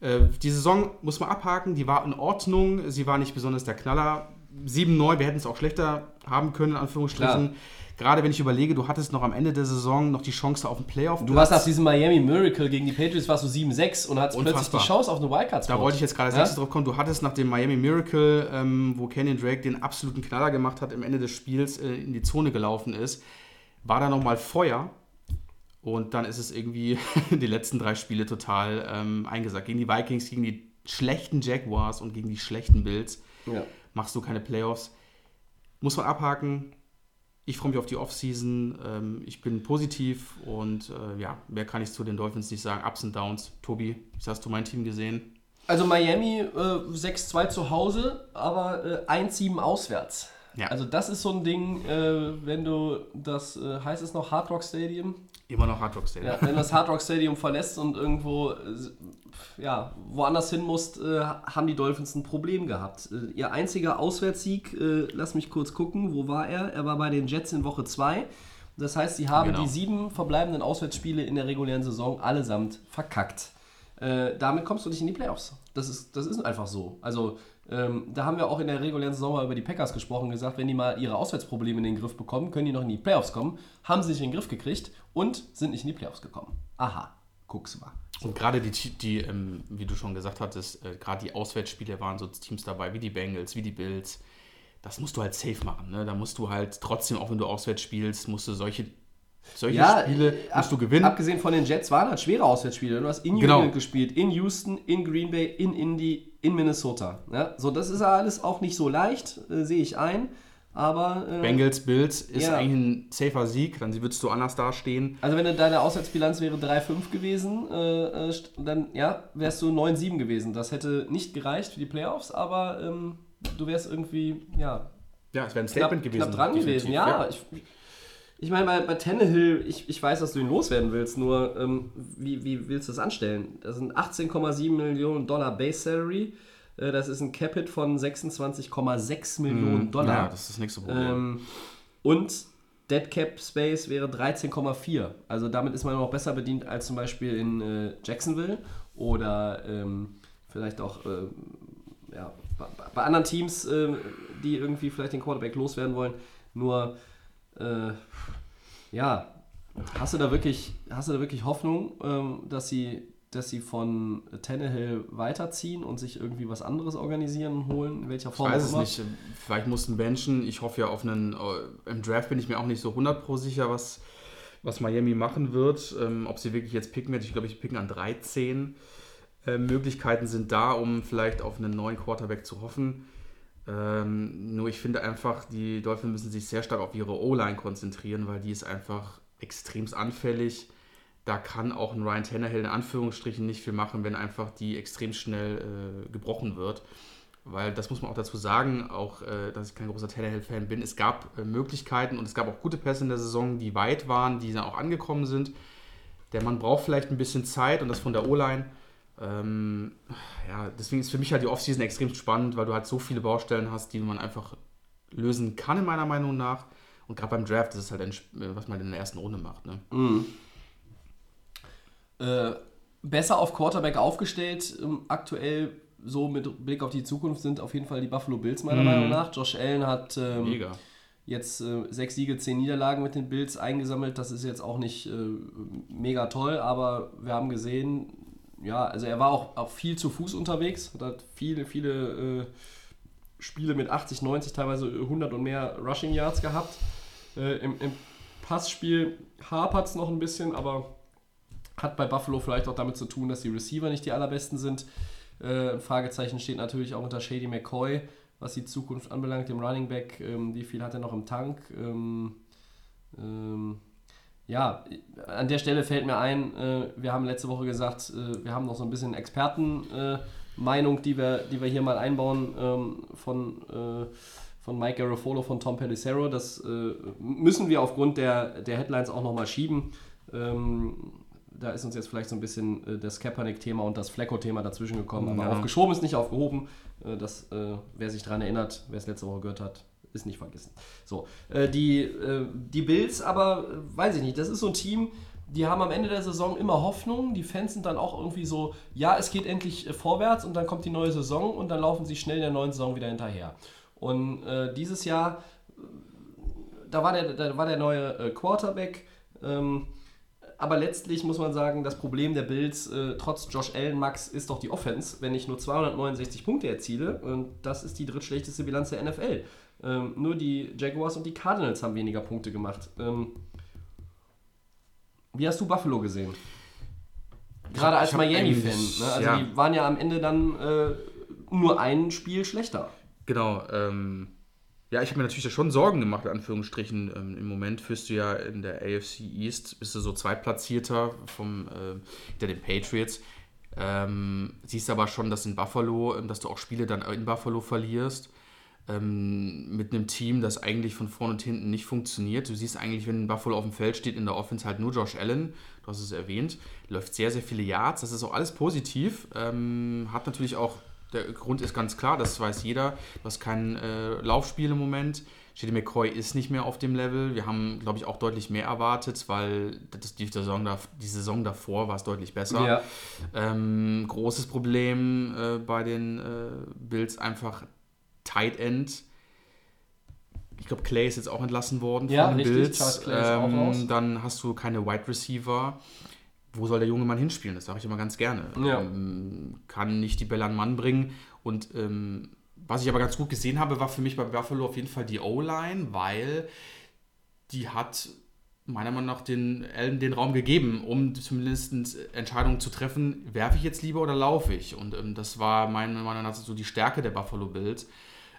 äh, die Saison muss man abhaken, die war in Ordnung, sie war nicht besonders der Knaller. 7-9, wir hätten es auch schlechter haben können, in Anführungsstrichen. Klar. Gerade wenn ich überlege, du hattest noch am Ende der Saison noch die Chance auf einen Playoff. Du warst nach diesem Miami Miracle gegen die Patriots, warst du 7-6 und hattest plötzlich Unfassbar. die Chance auf eine Wildcard. Da wollte ich jetzt gerade als ja? nächstes drauf kommen. Du hattest nach dem Miami Miracle, ähm, wo Kenyon Drake den absoluten Knaller gemacht hat, am Ende des Spiels äh, in die Zone gelaufen ist, war da nochmal Feuer. Und dann ist es irgendwie <laughs> die letzten drei Spiele total ähm, eingesackt. Gegen die Vikings, gegen die schlechten Jaguars und gegen die schlechten Bills Ja. machst du keine Playoffs. Muss man abhaken. Ich freue mich auf die Offseason. Ähm, ich bin positiv und äh, ja, mehr kann ich zu den Dolphins nicht sagen. Ups und Downs. Tobi, wie hast du mein Team gesehen? Also Miami äh, 6-2 zu Hause, aber äh, 1-7 auswärts. Ja. Also das ist so ein Ding, äh, wenn du das, äh, heißt es noch Hard Rock Stadium? Immer noch Hard Rock Stadium. Ja, wenn das Hard Rock Stadium verlässt und irgendwo äh, ja, woanders hin musst, äh, haben die Dolphins ein Problem gehabt. Äh, ihr einziger Auswärtssieg, äh, lass mich kurz gucken, wo war er? Er war bei den Jets in Woche 2. Das heißt, sie haben Genau. die sieben verbleibenden Auswärtsspiele in der regulären Saison allesamt verkackt. Damit kommst du nicht in die Playoffs. Das ist, das ist einfach so. Also, ähm, da haben wir auch in der regulären Saison mal über die Packers gesprochen, gesagt, wenn die mal ihre Auswärtsprobleme in den Griff bekommen, können die noch in die Playoffs kommen. Haben sie nicht in den Griff gekriegt und sind nicht in die Playoffs gekommen. Aha, guck's mal. Und gerade die, die ähm, wie du schon gesagt hattest, äh, gerade die Auswärtsspiele waren so Teams dabei, wie die Bengals, wie die Bills. Das musst du halt safe machen. Ne? Da musst du halt trotzdem, auch wenn du auswärts spielst, musst du solche, solche Spiele äh, musst du ab- gewinnen. Abgesehen von den Jets waren halt schwere Auswärtsspiele. Du hast in New Genau. England gespielt, in Houston, in Green Bay, in Indy, in Minnesota. Ja, so, das ist ja alles auch nicht so leicht, äh, sehe ich ein. Aber äh, Bengals, Bills ist Ja. eigentlich ein safer Sieg, dann würdest du anders dastehen. Also wenn deine Auswärtsbilanz wäre 3-5 gewesen, äh, äh, dann ja, wärst du 9-7 gewesen. Das hätte nicht gereicht für die Playoffs, aber ähm, du wärst irgendwie, ja, Ja, es wäre ein knapp, Statement gewesen. knapp dran definitiv, gewesen. Ja, ich, ich meine, bei, bei Tannehill, ich, ich weiß, dass du ihn loswerden willst, nur ähm, wie, wie willst du das anstellen? Das sind 18,7 Millionen Dollar Base Salary. Äh, das ist ein Capit von 26,6 Millionen Dollar. Ja, das ist das nächste Problem. Ähm, und Dead Cap Space wäre 13,4. Also damit ist man noch besser bedient als zum Beispiel in äh, Jacksonville oder ähm, vielleicht auch äh, ja, bei, bei anderen Teams, äh, die irgendwie vielleicht den Quarterback loswerden wollen. Nur, äh, ja, hast du da wirklich, hast du da wirklich Hoffnung, ähm, dass sie dass sie von Tannehill weiterziehen und sich irgendwie was anderes organisieren und holen, in welcher Ich Form weiß auch es immer? nicht. Vielleicht mussten benchen. Ich hoffe ja auf einen. äh, Im Draft bin ich mir auch nicht so 100 pro sicher, was, was Miami machen wird. Ähm, ob sie wirklich jetzt picken wird. Ich glaube, ich picken an 13. Äh, Möglichkeiten sind da, um vielleicht auf einen neuen Quarterback zu hoffen. Ähm, nur ich finde einfach, die Dolphins müssen sich sehr stark auf ihre O-Line konzentrieren, weil die ist einfach extremst anfällig. Da kann auch ein Ryan Tannehill in Anführungsstrichen nicht viel machen, wenn einfach die extrem schnell äh, gebrochen wird. Weil das muss man auch dazu sagen, auch äh, dass ich kein großer Tannehill-Fan bin. Es gab äh, Möglichkeiten und es gab auch gute Pässe in der Saison, die weit waren, die dann auch angekommen sind. Der Mann braucht vielleicht ein bisschen Zeit und das von der O-Line. Ähm, ja, deswegen ist für mich halt die Offseason extrem spannend, weil du halt so viele Baustellen hast, die man einfach lösen kann, in meiner Meinung nach. Und gerade beim Draft ist es halt, ein, äh, was man in der ersten Runde macht. Ne? äh, besser auf Quarterback aufgestellt. Ähm, aktuell so mit Blick auf die Zukunft sind auf jeden Fall die Buffalo Bills meiner Meinung nach. Josh Allen hat ähm, jetzt äh, sechs Siege, zehn Niederlagen mit den Bills eingesammelt. Das ist jetzt auch nicht äh, mega toll, aber wir haben gesehen, ja, also er war auch, auch viel zu Fuß unterwegs, hat halt viele, viele äh, Spiele mit 80, 90, teilweise 100 und mehr Rushing Yards gehabt. Äh, im, Im Passspiel hapert es noch ein bisschen, aber hat bei Buffalo vielleicht auch damit zu tun, dass die Receiver nicht die allerbesten sind. Äh, Fragezeichen steht natürlich auch unter Shady McCoy, was die Zukunft anbelangt, dem Running Back. Ähm, wie viel hat er noch im Tank? Ähm, ähm, ja, an der Stelle fällt mir ein, äh, wir haben letzte Woche gesagt, äh, wir haben noch so ein bisschen Expertenmeinung, äh, die, wir, die wir hier mal einbauen ähm, von, äh, von Mike Garofolo, von Tom Pelissero. Das äh, müssen wir aufgrund der, der Headlines auch nochmal schieben. Ähm, da ist uns jetzt vielleicht so ein bisschen das Kaepernick-Thema und das Flecko-Thema dazwischen gekommen. Aber Ja. aufgeschoben ist nicht aufgehoben. Das, wer sich daran erinnert, wer es letzte Woche gehört hat, ist nicht vergessen. So, äh, die, äh, die Bills aber, äh, weiß ich nicht, das ist so ein Team, die haben am Ende der Saison immer Hoffnung. Die Fans sind dann auch irgendwie so, ja, es geht endlich äh, vorwärts und dann kommt die neue Saison und dann laufen sie schnell in der neuen Saison wieder hinterher. Und äh, dieses Jahr, da war der, da war der neue äh, Quarterback. Ähm, aber letztlich muss man sagen, das Problem der Bills, äh, trotz Josh Allen, Max, ist doch die Offense. Wenn ich nur 269 Punkte erziele, und das ist die drittschlechteste Bilanz der NFL. Ähm, nur die Jaguars und die Cardinals haben weniger Punkte gemacht. Ähm, wie hast du Buffalo gesehen? Gerade als Miami-Fan. Ne? Also ja. die waren ja am Ende dann äh, nur ein Spiel schlechter. Genau, ähm, ja, ich habe mir natürlich schon Sorgen gemacht, in Anführungsstrichen. Ähm, Im Moment führst du ja in der AFC East, bist du so Zweitplatzierter vom, äh, hinter den Patriots. Ähm, siehst aber schon, dass in Buffalo, ähm, dass du auch Spiele dann in Buffalo verlierst. Ähm, mit einem Team, das eigentlich von vorne und hinten nicht funktioniert. Du siehst eigentlich, wenn Buffalo auf dem Feld steht, in der Offense halt nur Josh Allen, du hast es erwähnt, läuft sehr, sehr viele Yards, das ist auch alles positiv. Ähm, hat natürlich auch, der Grund ist ganz klar, das weiß jeder, du hast kein äh, Laufspiel im Moment. JD McCoy ist nicht mehr auf dem Level. Wir haben, glaube ich, auch deutlich mehr erwartet, weil das, die, Saison da, die Saison davor war es deutlich besser. Ja. Ähm, großes Problem äh, bei den äh, Bills einfach Tight End. Ich glaube, Clay ist jetzt auch entlassen worden Ja, von den richtig, Bills. Raus. Dann hast du keine Wide Receiver. Wo soll der junge Mann hinspielen? Das sage ich immer ganz gerne. Ja. Ähm, kann nicht die Bälle an den Mann bringen. Und ähm, was ich aber ganz gut gesehen habe, war für mich bei Buffalo auf jeden Fall die O-Line, weil die hat meiner Meinung nach den Allen den Raum gegeben, um zumindest Entscheidungen zu treffen, werfe ich jetzt lieber oder laufe ich. Und ähm, das war meiner Meinung nach so die Stärke der Buffalo Bills.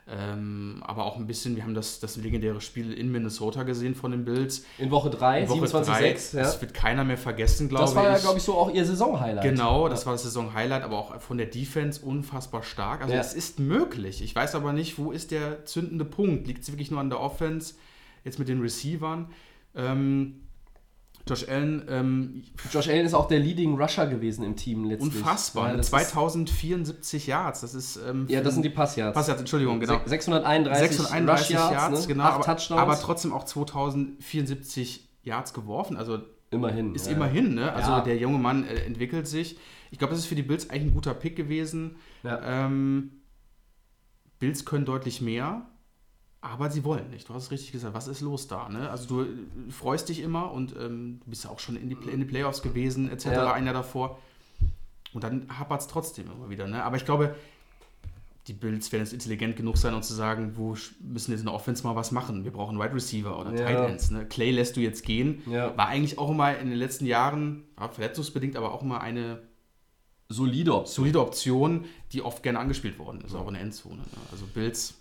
Ähm, aber auch ein bisschen, wir haben das, das legendäre Spiel in Minnesota gesehen von den Bills. In Woche 3, Woche 27-6. drei, Ja. Das wird keiner mehr vergessen, glaube ich. Das war ja, glaube ich, so auch ihr Saison-Highlight. Genau, das war das Saison-Highlight, aber auch von der Defense unfassbar stark. Also Ja. es ist möglich. Ich weiß aber nicht, wo ist der zündende Punkt? Liegt es wirklich nur an der Offense, jetzt mit den Receivern? Ähm, Josh Allen, ähm, Josh Allen ist auch der Leading Rusher gewesen im Team letztlich. unfassbar. Ja, ne? das ist, 2074 Yards, das ist... Ähm, ja, das sind die Passyards. Passyards, Entschuldigung, genau. Se- 631, 631 Rush Yards, ne? genau. Acht Aber, Touchdowns. aber trotzdem auch 2074 Yards geworfen. Also immerhin. ist ja. immerhin, ne? Also Ja. der junge Mann äh, entwickelt sich. Ich glaube, das ist für die Bills eigentlich ein guter Pick gewesen. Ja. Ähm, Bills können deutlich mehr, aber sie wollen nicht. Du hast es richtig gesagt. Was ist los da? Ne? Also du äh, freust dich immer und ähm, du bist ja auch schon in die, Play- in die Playoffs gewesen, etc. Ja. ein Jahr davor. Und dann hapert es trotzdem immer wieder. Ne? Aber ich glaube, die Bills werden jetzt intelligent genug sein, um zu sagen, wo müssen jetzt in der Offense mal was machen. Wir brauchen Wide Receiver oder Ja. Tight Ends. Ne? Clay lässt du jetzt gehen. Ja. War eigentlich auch immer in den letzten Jahren, ja, verletzungsbedingt, aber auch immer eine Solide Option. solide Option, die oft gerne angespielt worden ist, auch in der Endzone. Ne? Also Bills,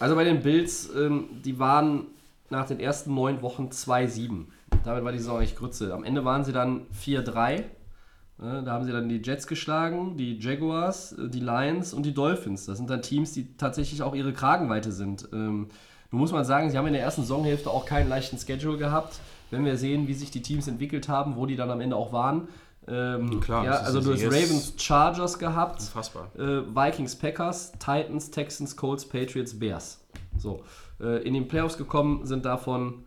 Also bei den Bills, ähm, die waren nach den ersten neun Wochen 2-7. Damit war die Saison eigentlich Grütze. Am Ende waren sie dann 4-3. Ne, Da haben sie dann die Jets geschlagen, die Jaguars, äh, die Lions und die Dolphins. Das sind dann Teams, die tatsächlich auch ihre Kragenweite sind. Ähm, Nun muss man sagen, sie haben in der ersten Saisonhälfte auch keinen leichten Schedule gehabt. Wenn wir sehen, wie sich die Teams entwickelt haben, wo die dann am Ende auch waren. Ähm, Klar, ja, also du hast Ravens Chargers gehabt. Äh, Vikings, Packers, Titans, Texans, Colts, Patriots, Bears. So. Äh, in den Playoffs gekommen sind davon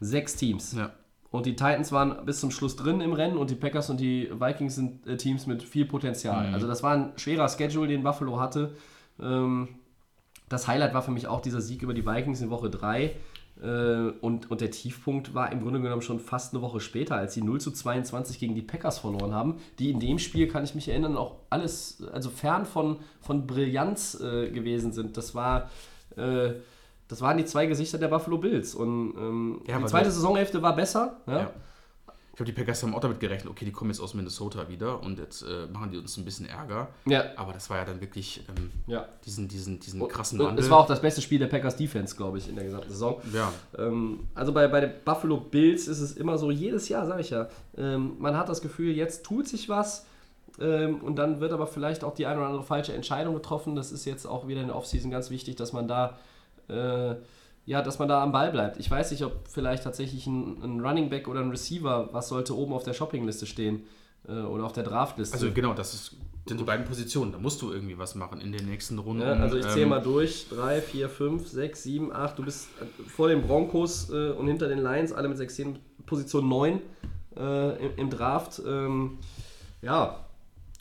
sechs Teams. Ja. Und die Titans waren bis zum Schluss drin im Rennen und die Packers und die Vikings sind äh, Teams mit viel Potenzial. Also das war ein schwerer Schedule, den Buffalo hatte. Ähm, das Highlight war für mich auch dieser Sieg über die Vikings in Woche 3. Äh, und, und der Tiefpunkt war im Grunde genommen schon fast eine Woche später, als sie 0 zu 22 gegen die Packers verloren haben, die in dem Spiel, kann ich mich erinnern, auch alles, also fern von, von Brillanz äh, gewesen sind. Das war. Äh, das waren die zwei Gesichter der Buffalo Bills. Und ähm, Ja, die zweite Saisonhälfte war besser. Ja? Ja. Ich glaube, die Packers haben auch damit gerechnet, okay, die kommen jetzt aus Minnesota wieder und jetzt äh, machen die uns ein bisschen Ärger. Ja. Aber das war ja dann wirklich ähm, Ja. diesen, diesen, diesen krassen Wandel. Es war auch das beste Spiel der Packers Defense, glaube ich, in der gesamten Saison. ja, Ähm, also bei, bei den Buffalo Bills ist es immer so, jedes Jahr, sage ich ja, ähm, man hat das Gefühl, jetzt tut sich was ähm, und dann wird aber vielleicht auch die eine oder andere falsche Entscheidung getroffen. Das ist jetzt auch wieder in der Offseason ganz wichtig, dass man da äh, ja, dass man da am Ball bleibt. Ich weiß nicht, ob vielleicht tatsächlich ein, ein Running Back oder ein Receiver, was sollte oben auf der Shoppingliste stehen äh, oder auf der Draftliste. also genau, das ist, sind die beiden Positionen. Da musst du irgendwie was machen in den nächsten Runden. Ja, also ich zähle Ähm, mal durch. 3, 4, 5, 6, 7, 8. Du bist äh, vor den Broncos äh, und hinter den Lions, alle mit 16, Position 9 äh, im, im Draft. Ähm, ja,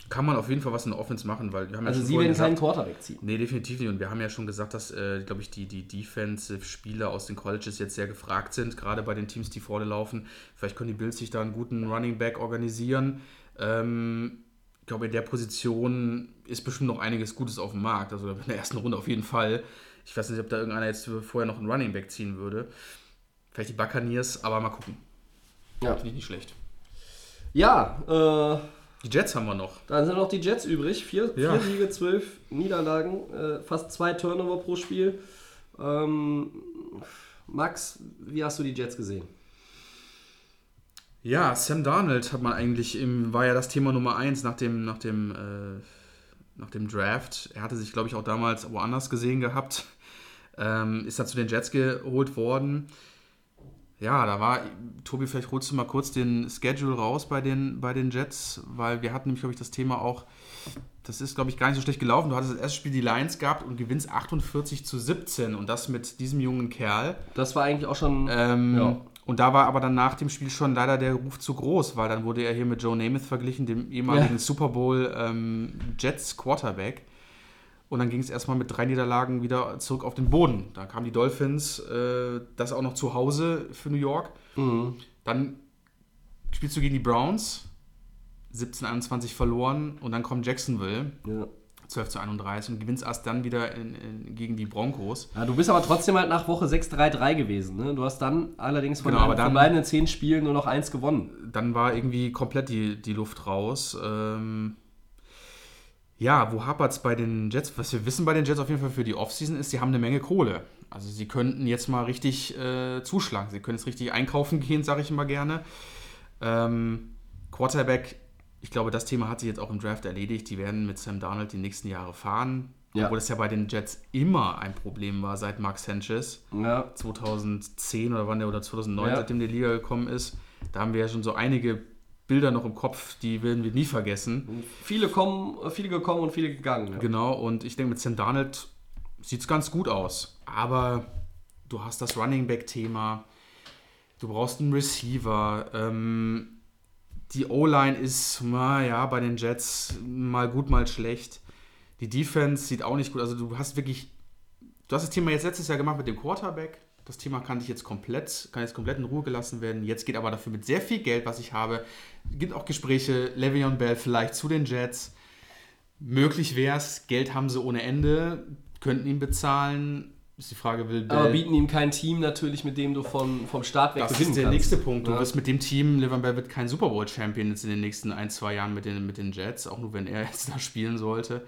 kann man auf jeden Fall was in der Offense machen, weil wir haben Also ja schon sie werden keinen gesagt, Quarterback ziehen. Nee, definitiv nicht. Und wir haben ja schon gesagt, dass, äh, glaube ich, die, die Defensive-Spieler aus den Colleges jetzt sehr gefragt sind, gerade bei den Teams, die vorne laufen. Vielleicht können die Bills sich da einen guten Running Back organisieren. Ähm, ich glaube, in der Position ist bestimmt noch einiges Gutes auf dem Markt. Also in der ersten Runde auf jeden Fall. Ich weiß nicht, ob da irgendeiner jetzt vorher noch einen Running Back ziehen würde. Vielleicht die Buccaneers, aber mal gucken. Ja, Finde ich nicht schlecht. ja äh, Die Jets haben wir noch. dann sind noch die Jets übrig. Vier, Ja. vier Siege, zwölf Niederlagen, äh, fast zwei Turnover pro Spiel. Ähm, Max, wie hast du die Jets gesehen? Ja, Sam Darnold hat man eigentlich im, war ja das Thema Nummer eins nach dem, nach dem, äh, nach dem Draft. Er hatte sich, glaube ich, auch damals woanders gesehen gehabt. Ähm, ist dann zu den Jets geholt worden. Ja, da war, Tobi, vielleicht holst du mal kurz den Schedule raus bei den, bei den Jets, weil wir hatten nämlich, glaube ich, das Thema auch, das ist, glaube ich, gar nicht so schlecht gelaufen. Du hattest das erste Spiel die Lions gehabt und gewinnst 48 zu 17 und das mit diesem jungen Kerl. Das war eigentlich auch schon. Ähm, Ja. Und da war aber dann nach dem Spiel schon leider der Ruf zu groß, weil dann wurde er hier mit Joe Namath verglichen, dem ehemaligen Ja. Super Bowl ähm, Jets Quarterback. Und dann ging es erstmal mit drei Niederlagen wieder zurück auf den Boden. Da kamen die Dolphins, äh, das auch noch zu Hause für New York. Mhm. Dann spielst du gegen die Browns, 17-21 verloren und dann kommt Jacksonville, ja. 12 zu 31 und gewinnst erst dann wieder in, in, gegen die Broncos. Ja, du bist aber trotzdem halt nach Woche 6-3-3 gewesen. Ne? Du hast dann allerdings von Genau, den dann- verbleibenden zehn Spielen nur noch eins gewonnen. dann war irgendwie komplett die, die Luft raus. Ähm, ja, wo hapert es bei den Jets? Was wir wissen bei den Jets auf jeden Fall für die Offseason ist, sie haben eine Menge Kohle. Also sie könnten jetzt mal richtig äh, zuschlagen. Sie können jetzt richtig einkaufen gehen, sage ich immer gerne. Ähm, Quarterback, ich glaube, das Thema hat sich jetzt auch im Draft erledigt. Die werden mit Sam Darnold die nächsten Jahre fahren. Ja. Obwohl das ja bei den Jets immer ein Problem war seit Mark Sanchez. Ja. 2010 oder wann der oder 2009, Ja. seitdem die Liga gekommen ist. Da haben wir ja schon so einige Bilder noch im Kopf, die werden wir nie vergessen. Viele kommen, viele gekommen und viele gegangen. Ja. Genau, und ich denke, mit Sam Darnold sieht es ganz gut aus. Aber du hast das Running Back-Thema, du brauchst einen Receiver. Ähm, die O-Line ist, na ja, bei den Jets mal gut, mal schlecht. Die Defense sieht auch nicht gut. Also du hast wirklich, du hast das Thema jetzt letztes Jahr gemacht mit dem Quarterback. Das Thema kann ich jetzt komplett, kann jetzt komplett in Ruhe gelassen werden. Jetzt geht aber dafür mit sehr viel Geld, was ich habe. Gibt auch Gespräche, Le'Veon Bell vielleicht zu den Jets. Möglich wäre es, Geld haben sie ohne Ende, könnten ihn bezahlen. Ist die Frage, will Bell. Aber bieten ihm kein Team natürlich, mit dem du von, vom Start weg das ist der kannst. nächste Punkt. Du Ja. wirst mit dem Team, Le'Veon Bell wird kein Super Bowl Champion jetzt in den nächsten ein, zwei Jahren mit den, mit den Jets, auch nur wenn er <laughs> jetzt da spielen sollte.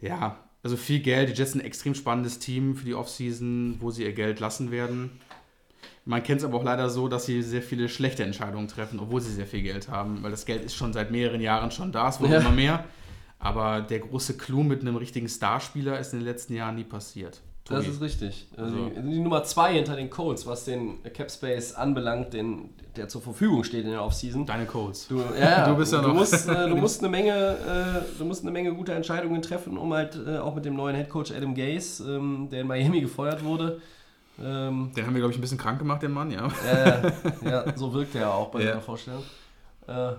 Ja, also viel Geld. Die Jets sind ein extrem spannendes Team für die Offseason, wo sie ihr Geld lassen werden. Man kennt es aber auch leider so, dass sie sehr viele schlechte Entscheidungen treffen, obwohl sie sehr viel Geld haben, weil das Geld ist schon seit mehreren Jahren schon da, es wurde Ja. immer mehr. Aber der große Clou mit einem richtigen Starspieler ist in den letzten Jahren nie passiert. Das Tobi. ist richtig. Also Also- die, die Nummer zwei hinter den Colts, was den Cap Space anbelangt, den, der zur Verfügung steht in der Offseason. Deine Colts. Du, ja, <laughs> Du bist ja du noch- Musst, äh, du, <laughs> musst eine Menge, äh, du musst eine Menge gute Entscheidungen treffen, um halt äh, auch mit dem neuen Headcoach Adam Gase, ähm, der in Miami gefeuert wurde. Ähm, Den haben wir, glaube ich, ein bisschen krank gemacht, den Mann, ja. ja, <laughs> so wirkt er auch bei Ja. seiner Vorstellung. Äh,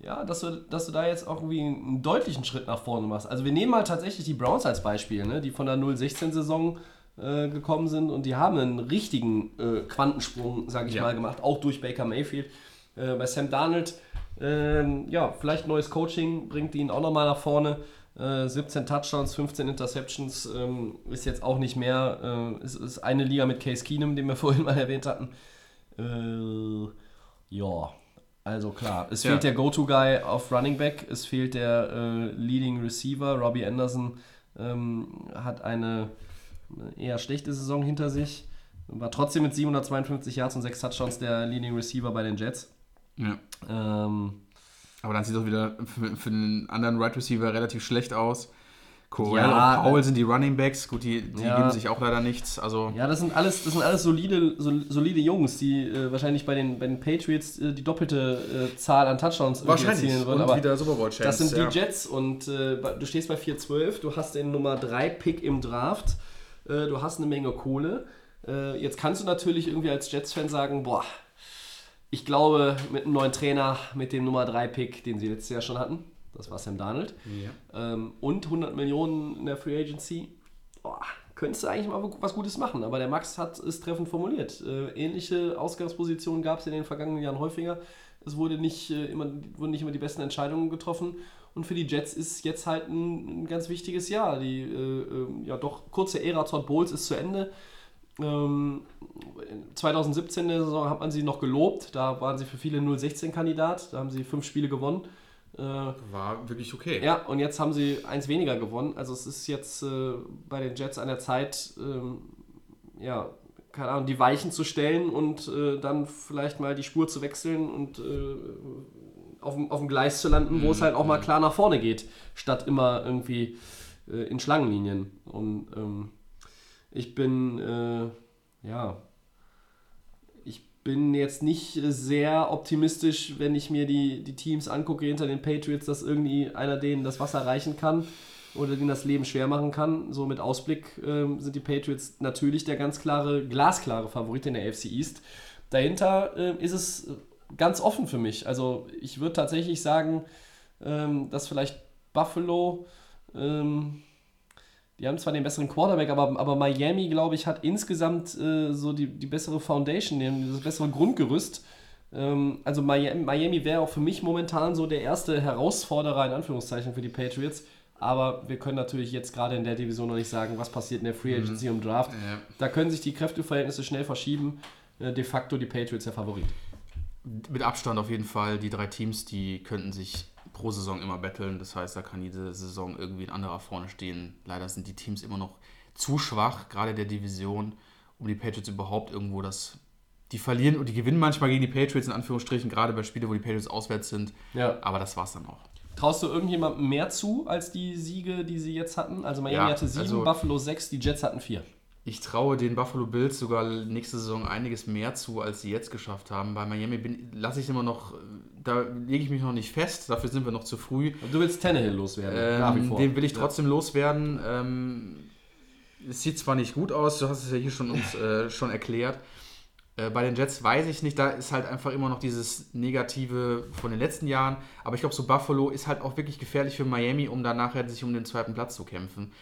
ja, dass du, dass du da jetzt auch irgendwie einen deutlichen Schritt nach vorne machst. Also wir nehmen mal tatsächlich die Browns als Beispiel, ne? die von der 0-16-Saison äh, gekommen sind und die haben einen richtigen äh, Quantensprung, sage ich Ja. mal, gemacht, auch durch Baker Mayfield. Äh, bei Sam Darnold, ähm, ja, vielleicht neues Coaching bringt ihn auch nochmal nach vorne. Äh, 17 Touchdowns, 15 Interceptions ähm, ist jetzt auch nicht mehr. Äh, ist, eine Liga mit Case Keenum, den wir <laughs> vorhin mal erwähnt hatten. Äh, ja, also klar. Es Ja. fehlt der Go-To-Guy auf Running Back. Es fehlt der äh, Leading Receiver. Robbie Anderson ähm, hat eine eher schlechte Saison hinter sich. War trotzdem mit 752 Yards und 6 Touchdowns der Leading Receiver bei den Jets. ja. Ähm, Aber dann sieht es auch wieder für, für einen anderen Right Receiver relativ schlecht aus. Corell Ja, und Powell sind die Running Backs. Gut, die, die Ja. geben sich auch leider nichts. Also, Ja, das sind alles, das sind alles solide, sol- solide Jungs, die äh, wahrscheinlich bei den, bei den Patriots äh, die doppelte äh, Zahl an Touchdowns irgendwie erzielen würden. Aber wieder Super Bowl Champs. das sind ja. die Jets und äh, du stehst bei 4-12, du hast den Nummer 3 Pick im Draft, äh, du hast eine Menge Kohle. Äh, jetzt kannst du natürlich irgendwie als Jets-Fan sagen, boah, ich glaube, mit einem neuen Trainer, mit dem Nummer 3 Pick, den sie letztes Jahr schon hatten, Das war Sam Darnold. Ja. Ähm, und 100 Millionen in der Free Agency. Boah, könntest du eigentlich mal was Gutes machen. Aber der Max hat es treffend formuliert. Äh, ähnliche Ausgangspositionen gab es in den vergangenen Jahren häufiger. Es wurde nicht, äh, immer, wurden nicht immer die besten Entscheidungen getroffen. Und für die Jets ist jetzt halt ein, ein ganz wichtiges Jahr. Die äh, äh, ja doch kurze Ära Todd Bowles ist zu Ende. Ähm, 2017 in der Saison hat man sie noch gelobt. Da waren sie für viele 0-16-Kandidat. Da haben sie fünf Spiele gewonnen. Äh, War wirklich okay. ja, und jetzt haben sie eins weniger gewonnen. Also es ist jetzt äh, bei den Jets an der Zeit, ähm, ja, keine Ahnung, die Weichen zu stellen und äh, dann vielleicht mal die Spur zu wechseln und äh, auf, dem- auf dem Gleis zu landen, wo es halt auch mal klar nach vorne geht, statt immer irgendwie äh, in Schlangenlinien. Und ähm, ich bin, äh, ja, bin jetzt nicht sehr optimistisch, wenn ich mir die, die Teams angucke hinter den Patriots, dass irgendwie einer denen das Wasser reichen kann oder denen das Leben schwer machen kann. So mit Ausblick ähm, sind die Patriots natürlich der ganz klare, glasklare Favorit in der AFC East. Dahinter äh, ist es ganz offen für mich. Also ich würde tatsächlich sagen, ähm, dass vielleicht Buffalo, ähm, die haben zwar den besseren Quarterback, aber, aber Miami, glaube ich, hat insgesamt äh, so die, die bessere Foundation, das bessere Grundgerüst. Ähm, also Miami, Miami wäre auch für mich momentan so der erste Herausforderer in Anführungszeichen für die Patriots. Aber wir können natürlich jetzt gerade in der Division noch nicht sagen, was passiert in der Free Agency und Draft. Ja. Da können sich die Kräfteverhältnisse schnell verschieben. Äh, de facto die Patriots der Favorit. Mit Abstand auf jeden Fall. Die drei Teams, die könnten sich pro Saison immer betteln. Das heißt, da kann jede Saison irgendwie ein anderer vorne stehen. Leider sind die Teams immer noch zu schwach, gerade der Division, um die Patriots überhaupt irgendwo das. Die verlieren und die gewinnen manchmal gegen die Patriots, in Anführungsstrichen, gerade bei Spielen, wo die Patriots auswärts sind. Ja. Aber das war's dann auch. Traust du irgendjemandem mehr zu als die Siege, die sie jetzt hatten? Also Miami Ja, hatte sieben, also- Buffalo sechs, die Jets hatten vier. Ich traue den Buffalo Bills sogar nächste Saison einiges mehr zu, als sie jetzt geschafft haben. Bei Miami bin- lasse ich immer noch, da lege ich mich noch nicht fest, dafür sind wir noch zu früh. Du willst Tannehill loswerden, nach wie Ähm, vor. den will ich trotzdem loswerden. Ähm, es sieht zwar nicht gut aus, du hast es ja hier schon uns äh, schon erklärt. Äh, bei den Jets weiß ich nicht, da ist halt einfach immer noch dieses Negative von den letzten Jahren. Aber ich glaube, so Buffalo ist halt auch wirklich gefährlich für Miami, um dann nachher sich um den zweiten Platz zu kämpfen.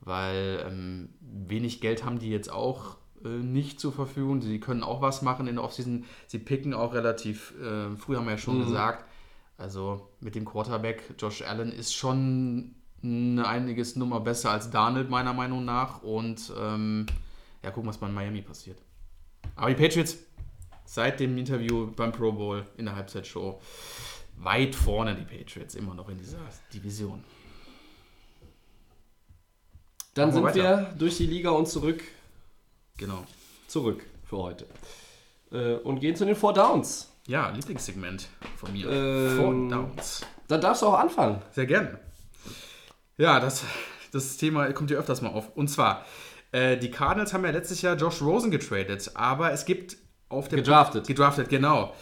Weil ähm, wenig Geld haben die jetzt auch äh, nicht zur Verfügung. Sie können auch was machen in der Offseason. Sie picken auch relativ, äh, früh haben wir ja schon gesagt, also mit dem Quarterback, Josh Allen ist schon eine einiges Nummer besser als Darnold, meiner Meinung nach. Und ähm, ja, gucken, was bei Miami passiert. Aber die Patriots seit dem Interview beim Pro Bowl in der Halbzeitshow weit vorne, die Patriots, immer noch in dieser Division. Dann sind weiter. wir durch die Liga und zurück, Genau. zurück für heute. Äh, und gehen zu den Four Downs. Ja, Lieblingssegment von mir. Ähm, Four Downs. Da darfst du auch anfangen. Sehr gerne. Ja, das, das Thema kommt hier öfters mal auf. Und zwar, äh, die Cardinals haben ja letztes Jahr Josh Rosen getradet, aber es gibt auf der Gedraftet. Gedraftet, genau.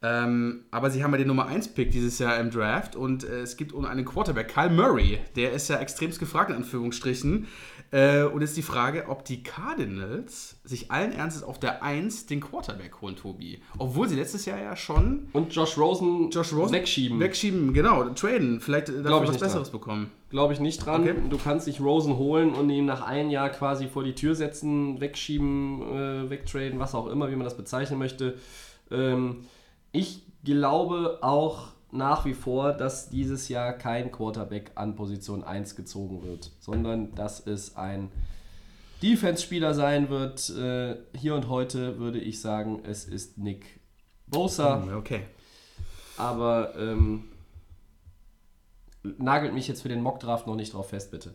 Ähm, aber sie haben ja den Nummer 1 Pick dieses Jahr im Draft und äh, es gibt einen Quarterback, Kyle Murray, der ist ja extremst gefragt in Anführungsstrichen. Äh, und jetzt die Frage, ob die Cardinals sich allen Ernstes auf der 1 den Quarterback holen, Tobi. Obwohl sie letztes Jahr ja schon Und Josh Rosen, Josh Rosen wegschieben. Wegschieben, genau, traden, vielleicht äh, Glaub dafür ich was nicht Besseres bekommen. Glaube ich nicht dran. Okay. Du kannst dich Rosen holen und ihn nach einem Jahr quasi vor die Tür setzen, wegschieben, äh, wegtraden, was auch immer, wie man das bezeichnen möchte. Ähm, ich glaube auch nach wie vor, dass dieses Jahr kein Quarterback an Position 1 gezogen wird, sondern dass es ein Defense-Spieler sein wird. Äh, hier und heute würde ich sagen, es ist Nick Bosa. Okay. Aber ähm, nagelt mich jetzt für den Mockdraft noch nicht drauf fest, bitte.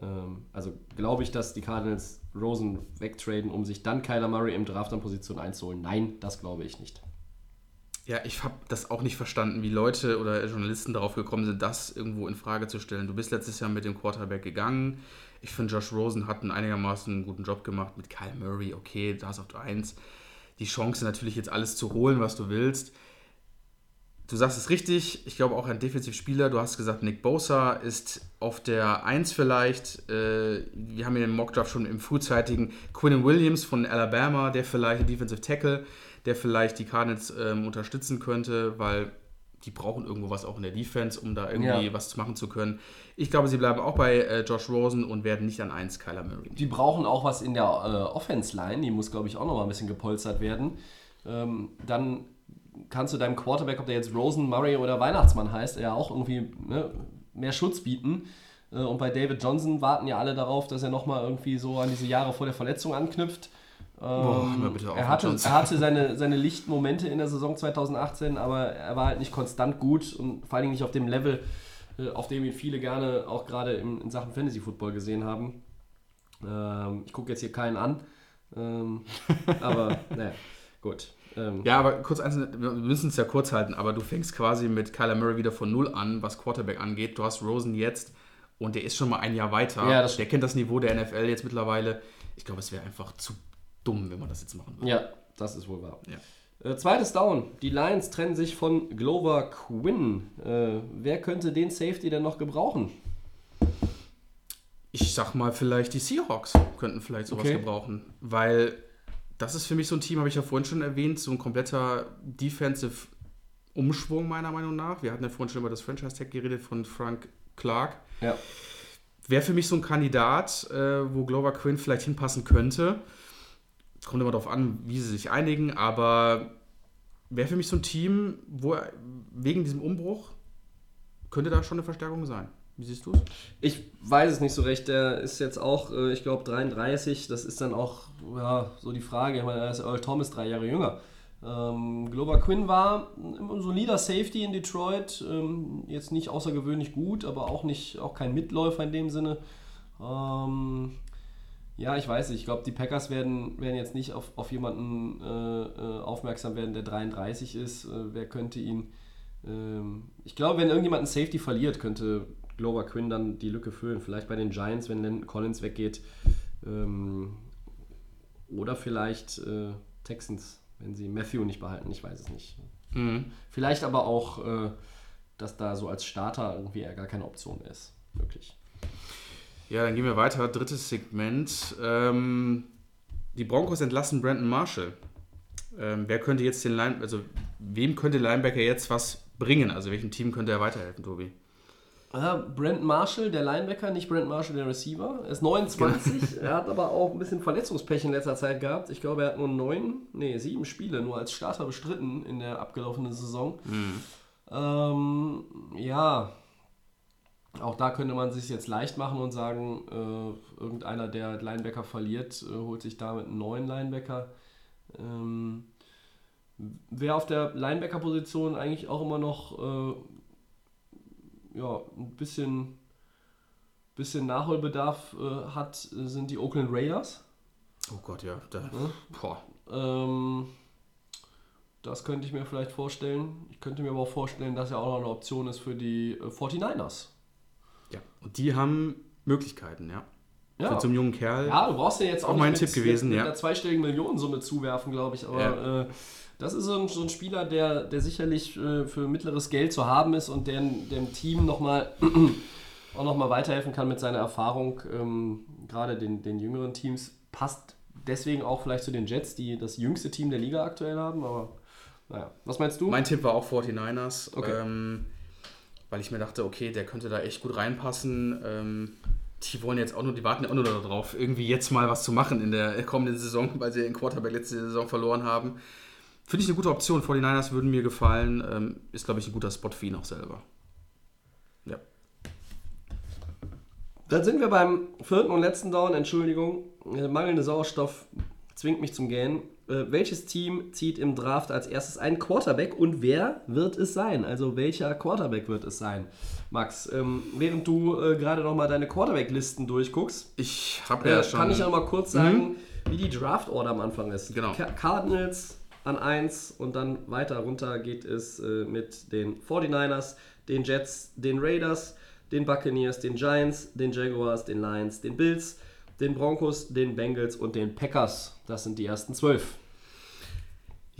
Ähm, also glaube ich, dass die Cardinals Rosen wegtraden, um sich dann Kyler Murray im Draft an Position 1 zu holen? Nein, das glaube ich nicht. Ja, ich habe das auch nicht verstanden, wie Leute oder Journalisten darauf gekommen sind, das irgendwo in Frage zu stellen. Du bist letztes Jahr mit dem Quarterback gegangen. Ich finde, Josh Rosen hat einen einigermaßen guten Job gemacht mit Kyle Murray. Okay, da ist auf der 1 die Chance natürlich jetzt alles zu holen, was du willst. Du sagst es richtig, ich glaube auch ein Defensivspieler. Du hast gesagt, Nick Bosa ist auf der 1 vielleicht. Äh, wir haben in dem Mockdraft schon im frühzeitigen Quinn Williams von Alabama, der vielleicht ein Defensive Tackle, der vielleicht die Cardinals ähm, unterstützen könnte, weil die brauchen irgendwo was auch in der Defense, um da irgendwie Ja. was machen zu können. Ich glaube, sie bleiben auch bei äh, Josh Rosen und werden nicht an 1 Kyler Murray. Die brauchen auch was in der äh, Offense-Line, die muss, glaube ich, auch noch mal ein bisschen gepolstert werden. Ähm, dann kannst du deinem Quarterback, ob der jetzt Rosen, Murray oder Weihnachtsmann heißt, ja auch irgendwie ne, mehr Schutz bieten. Äh, und bei David Johnson warten ja alle darauf, dass er noch mal irgendwie so an diese Jahre vor der Verletzung anknüpft. Ähm, hör mal bitte auf er hatte, er hatte seine, seine lichten Momente in der Saison 2018, aber er war halt nicht konstant gut und vor allen Dingen nicht auf dem Level, äh, auf dem ihn viele gerne auch gerade in, in Sachen Fantasy Football gesehen haben. Ähm, ich gucke jetzt hier keinen an. Ähm, <laughs> aber naja, gut. Ähm, Ja, aber kurz eins, wir müssen es ja kurz halten, aber du fängst quasi mit Kyler Murray wieder von Null an, was Quarterback angeht. Du hast Rosen jetzt und der ist schon mal ein Jahr weiter. Ja, der kennt das Niveau der NFL jetzt mittlerweile. Ich glaube, es wäre einfach zu dumm, wenn man das jetzt machen würde. Ja, das ist wohl wahr. Ja. Äh, zweites Down. Die Lions trennen sich von Glover Quinn. Äh, wer könnte den Safety denn noch gebrauchen? Ich sag mal, vielleicht die Seahawks könnten vielleicht sowas Okay. gebrauchen, weil das ist für mich so ein Team, habe ich ja vorhin schon erwähnt, so ein kompletter Defensive Umschwung meiner Meinung nach. Wir hatten ja vorhin schon über das Franchise-Tag geredet von Frank Clark. Ja. Wäre für mich so ein Kandidat, äh, wo Glover Quinn vielleicht hinpassen könnte. Kommt immer darauf an, wie sie sich einigen, aber wäre für mich so ein Team, wo wegen diesem Umbruch könnte da schon eine Verstärkung sein. Wie siehst du es? Ich weiß es nicht so recht. Der ist jetzt auch, äh, ich glaube, 33. Das ist dann auch ja, so die Frage. Ich meine, ist Earl Thomas drei Jahre jünger. Ähm, Glover Quinn war ein solider Safety in Detroit. Ähm, jetzt nicht außergewöhnlich gut, aber auch nicht auch kein Mitläufer in dem Sinne. Ähm, ja, ich weiß nicht. Ich glaube, die Packers werden, werden jetzt nicht auf, auf jemanden äh, äh, aufmerksam werden, der 33 ist. Äh, wer könnte ihn. Ähm, ich glaube, wenn irgendjemand einen Safety verliert, könnte Glover Quinn dann die Lücke füllen. Vielleicht bei den Giants, wenn Landon Collins weggeht. Ähm, oder vielleicht äh, Texans, wenn sie Matthew nicht behalten. Ich weiß es nicht. Vielleicht aber auch, äh, dass da so als Starter irgendwie eher gar keine Option ist. Wirklich. Ja, dann gehen wir weiter. Drittes Segment. Ähm, die Broncos entlassen Brandon Marshall. Ähm, wer könnte jetzt den Line, also wem könnte Linebacker jetzt was bringen? Also welchem Team könnte er weiterhelfen, Tobi? Ja, Brent Marshall, der Linebacker, nicht Brent Marshall, der Receiver. Er ist 29, er hat aber auch ein bisschen Verletzungspech in letzter Zeit gehabt. Ich glaube, er hat nur neun, nee, sieben Spiele nur als Starter bestritten in der abgelaufenen Saison. Ähm, ja, auch da könnte man sich jetzt leicht machen und sagen, äh, irgendeiner, der Linebacker verliert, äh, holt sich damit einen neuen Linebacker. Ähm, wer auf der Linebacker-Position eigentlich auch immer noch äh, ja, ein bisschen, bisschen Nachholbedarf äh, hat, sind die Oakland Raiders. Oh Gott, ja. Da, boah. Ähm, das könnte ich mir vielleicht vorstellen. Ich könnte mir aber auch vorstellen, dass er auch noch eine Option ist für die äh, 49ers. Ja. Und die haben Möglichkeiten, ja. Für so einen jungen Kerl. Ja, du brauchst ja jetzt auch, Auch nicht mein mit, Tipp gewesen, mit, ja. mit einer zweistelligen Millionensumme zuwerfen, glaube ich. Aber äh, das ist so ein, so ein Spieler, der, der sicherlich äh, für mittleres Geld zu haben ist und der dem Team nochmal <clears throat> auch nochmal weiterhelfen kann mit seiner Erfahrung. Ähm, Gerade den, den jüngeren Teams passt deswegen auch vielleicht zu den Jets, die das jüngste Team der Liga aktuell haben. Aber naja, was meinst du? Mein Tipp war auch 49ers, Okay. ähm, weil ich mir dachte, okay, der könnte da echt gut reinpassen. Ähm, die wollen jetzt auch nur, die warten ja auch nur darauf, irgendwie jetzt mal was zu machen in der kommenden Saison, <laughs> weil sie den Quarterback letzte Saison verloren haben. Finde ich eine gute Option. 49ers würden mir gefallen. Ähm, ist, glaube ich, ein guter Spot für ihn auch selber. Ja. Dann sind wir beim vierten und letzten Down. Entschuldigung, mangelnde Sauerstoff zwingt mich zum Gähnen. Äh, welches Team zieht im Draft als erstes einen Quarterback und wer wird es sein? Also welcher Quarterback wird es sein? Max, ähm, während du äh, gerade noch mal deine Quarterback-Listen durchguckst, Ich habe äh, ja schon. kann ich noch mal kurz sagen, wie die Draft-Order am Anfang ist. Genau. Ca- Cardinals an 1 und dann weiter runter geht es äh, mit den 49ers, den Jets, den Raiders, den Buccaneers, den Giants, den Jaguars, den Lions, den Bills, den Broncos, den Bengals und den Packers. Das sind die ersten zwölf.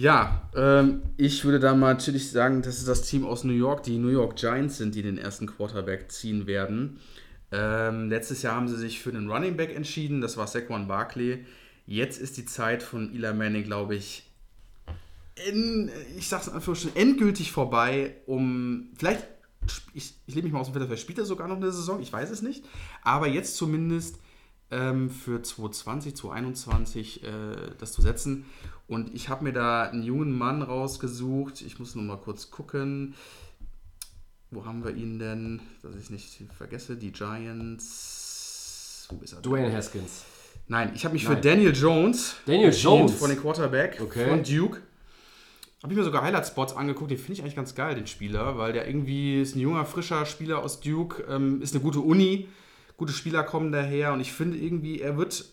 Ja, ähm, ich würde da mal natürlich sagen, das ist das Team aus New York, die New York Giants sind, die den ersten Quarterback ziehen werden. Ähm, letztes Jahr haben sie sich für einen Running Back entschieden, das war Saquon Barkley. Jetzt ist die Zeit von Eli Manning, glaube ich, in, ich sag's einfach schon, endgültig vorbei, um vielleicht, ich, ich lebe mich mal aus dem Fenster, vielleicht spielt er sogar noch eine Saison, ich weiß es nicht, aber jetzt zumindest ähm, für 2020, 2021 äh, das zu setzen. Und ich habe mir da einen jungen Mann rausgesucht, ich muss noch mal kurz gucken, wo haben wir ihn denn, dass ich es nicht vergesse, die Giants, wo ist er? denn? Dwayne Haskins. Nein, ich habe mich Nein. für Daniel Jones Daniel Jones? von den Quarterback Okay. von Duke. Habe ich mir sogar Highlight-Spots angeguckt, den finde ich eigentlich ganz geil, den Spieler, weil der irgendwie ist ein junger, frischer Spieler aus Duke, ähm, ist eine gute Uni, gute Spieler kommen daher und ich finde irgendwie, er wird,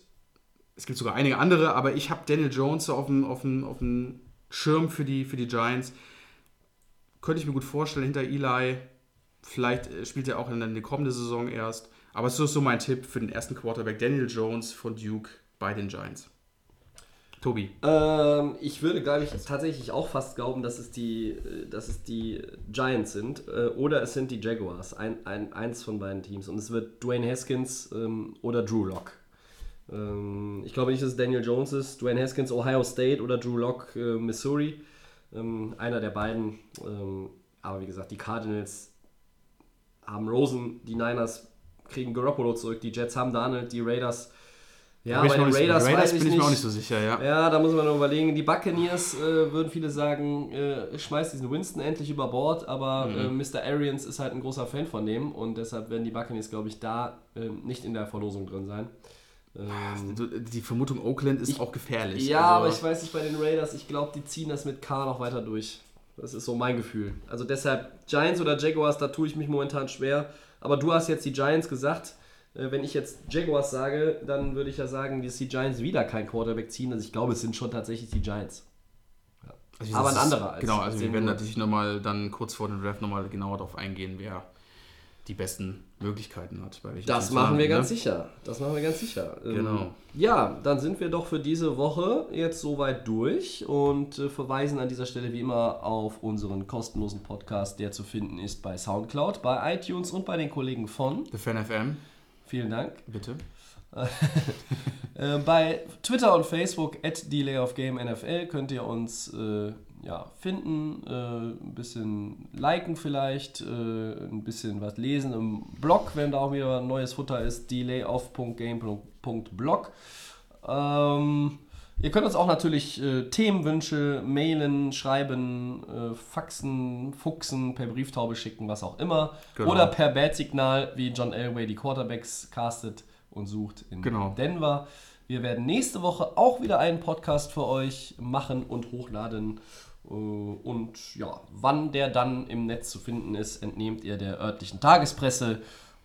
es gibt sogar einige andere, aber ich habe Daniel Jones so auf dem, auf dem, auf dem Schirm für die, für die Giants. Könnte ich mir gut vorstellen, hinter Eli. Vielleicht äh, spielt er auch in der kommende Saison erst. Aber es ist so mein Tipp für den ersten Quarterback, Daniel Jones von Duke bei den Giants. Tobi. Ähm, ich würde, glaube ich, tatsächlich auch fast glauben, dass es die, äh, dass es die Giants sind äh, oder es sind die Jaguars. Ein, ein, eins von beiden Teams. Und es wird Dwayne Haskins ähm, oder Drew Lock. Ähm, ich glaube nicht, dass es Daniel Jones ist. Dwayne Haskins, Ohio State oder Drew Lock, äh, Missouri. Ähm, einer der beiden. Ähm, aber wie gesagt, die Cardinals haben Rosen, die Niners kriegen Garoppolo zurück, die Jets haben Darnold, die Raiders. Ja, bei den Raiders, Raiders weiß ich bin ich nicht. mir auch nicht so sicher, ja. Ja, da muss man noch überlegen. Die Buccaneers äh, würden viele sagen, äh, schmeißt diesen Winston endlich über Bord, aber Mhm. äh, Mr. Arians ist halt ein großer Fan von dem und deshalb werden die Buccaneers, glaube ich, da äh, nicht in der Verlosung drin sein. Ähm, Die Vermutung Oakland ist auch gefährlich. ja, Also, aber ich weiß nicht bei den Raiders, ich glaube, die ziehen das mit K noch weiter durch. Das ist so mein Gefühl. Also deshalb Giants oder Jaguars, da tue ich mich momentan schwer. Aber du hast jetzt die Giants gesagt. Äh, Wenn ich jetzt Jaguars sage, dann würde ich ja sagen, dass die Giants wieder kein Quarterback ziehen. Also ich glaube, es sind schon tatsächlich die Giants. also aber ein anderer als- Genau, als also wir den werden natürlich nochmal dann kurz vor dem Draft nochmal genauer darauf eingehen, wer die besten Möglichkeiten hat. Das machen wir landen, ganz ne? sicher. Das machen wir ganz sicher. Ähm, Genau. Ja, dann sind wir doch für diese Woche jetzt soweit durch und äh, verweisen an dieser Stelle wie immer auf unseren kostenlosen Podcast, der zu finden ist bei Soundcloud, bei iTunes und bei den Kollegen von. The Fan FM, Vielen Dank. bitte. <laughs> Äh, bei Twitter und Facebook at Delay of Game NFL könnt ihr uns äh, ja, finden, äh, ein bisschen liken vielleicht, äh, ein bisschen was lesen im Blog, wenn da auch wieder neues Futter ist, delayoff.game.blog. Ähm, ihr könnt uns auch natürlich äh, Themenwünsche mailen, schreiben, äh, faxen, fuchsen, per Brieftaube schicken, was auch immer. Genau. Oder per Bad-Signal, wie John Elway die Quarterbacks castet und sucht in Genau. Denver. Wir werden nächste Woche auch wieder einen Podcast für euch machen und hochladen. Äh, Und ja, wann der dann im Netz zu finden ist, entnehmt ihr der örtlichen Tagespresse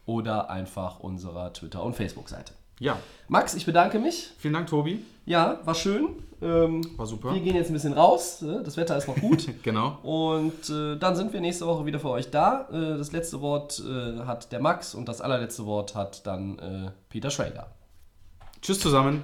oder einfach unserer Twitter- und Facebook-Seite. Ja, Max, ich bedanke mich. vielen Dank, Tobi. Ja, war schön. Ähm, War super. Wir gehen jetzt ein bisschen raus. äh, Das Wetter ist noch gut. <laughs> Genau. Und äh, dann sind wir nächste Woche wieder für euch da. Äh, das letzte Wort äh, hat der Max und das allerletzte Wort hat dann äh, Peter Schrager. Tschüss zusammen.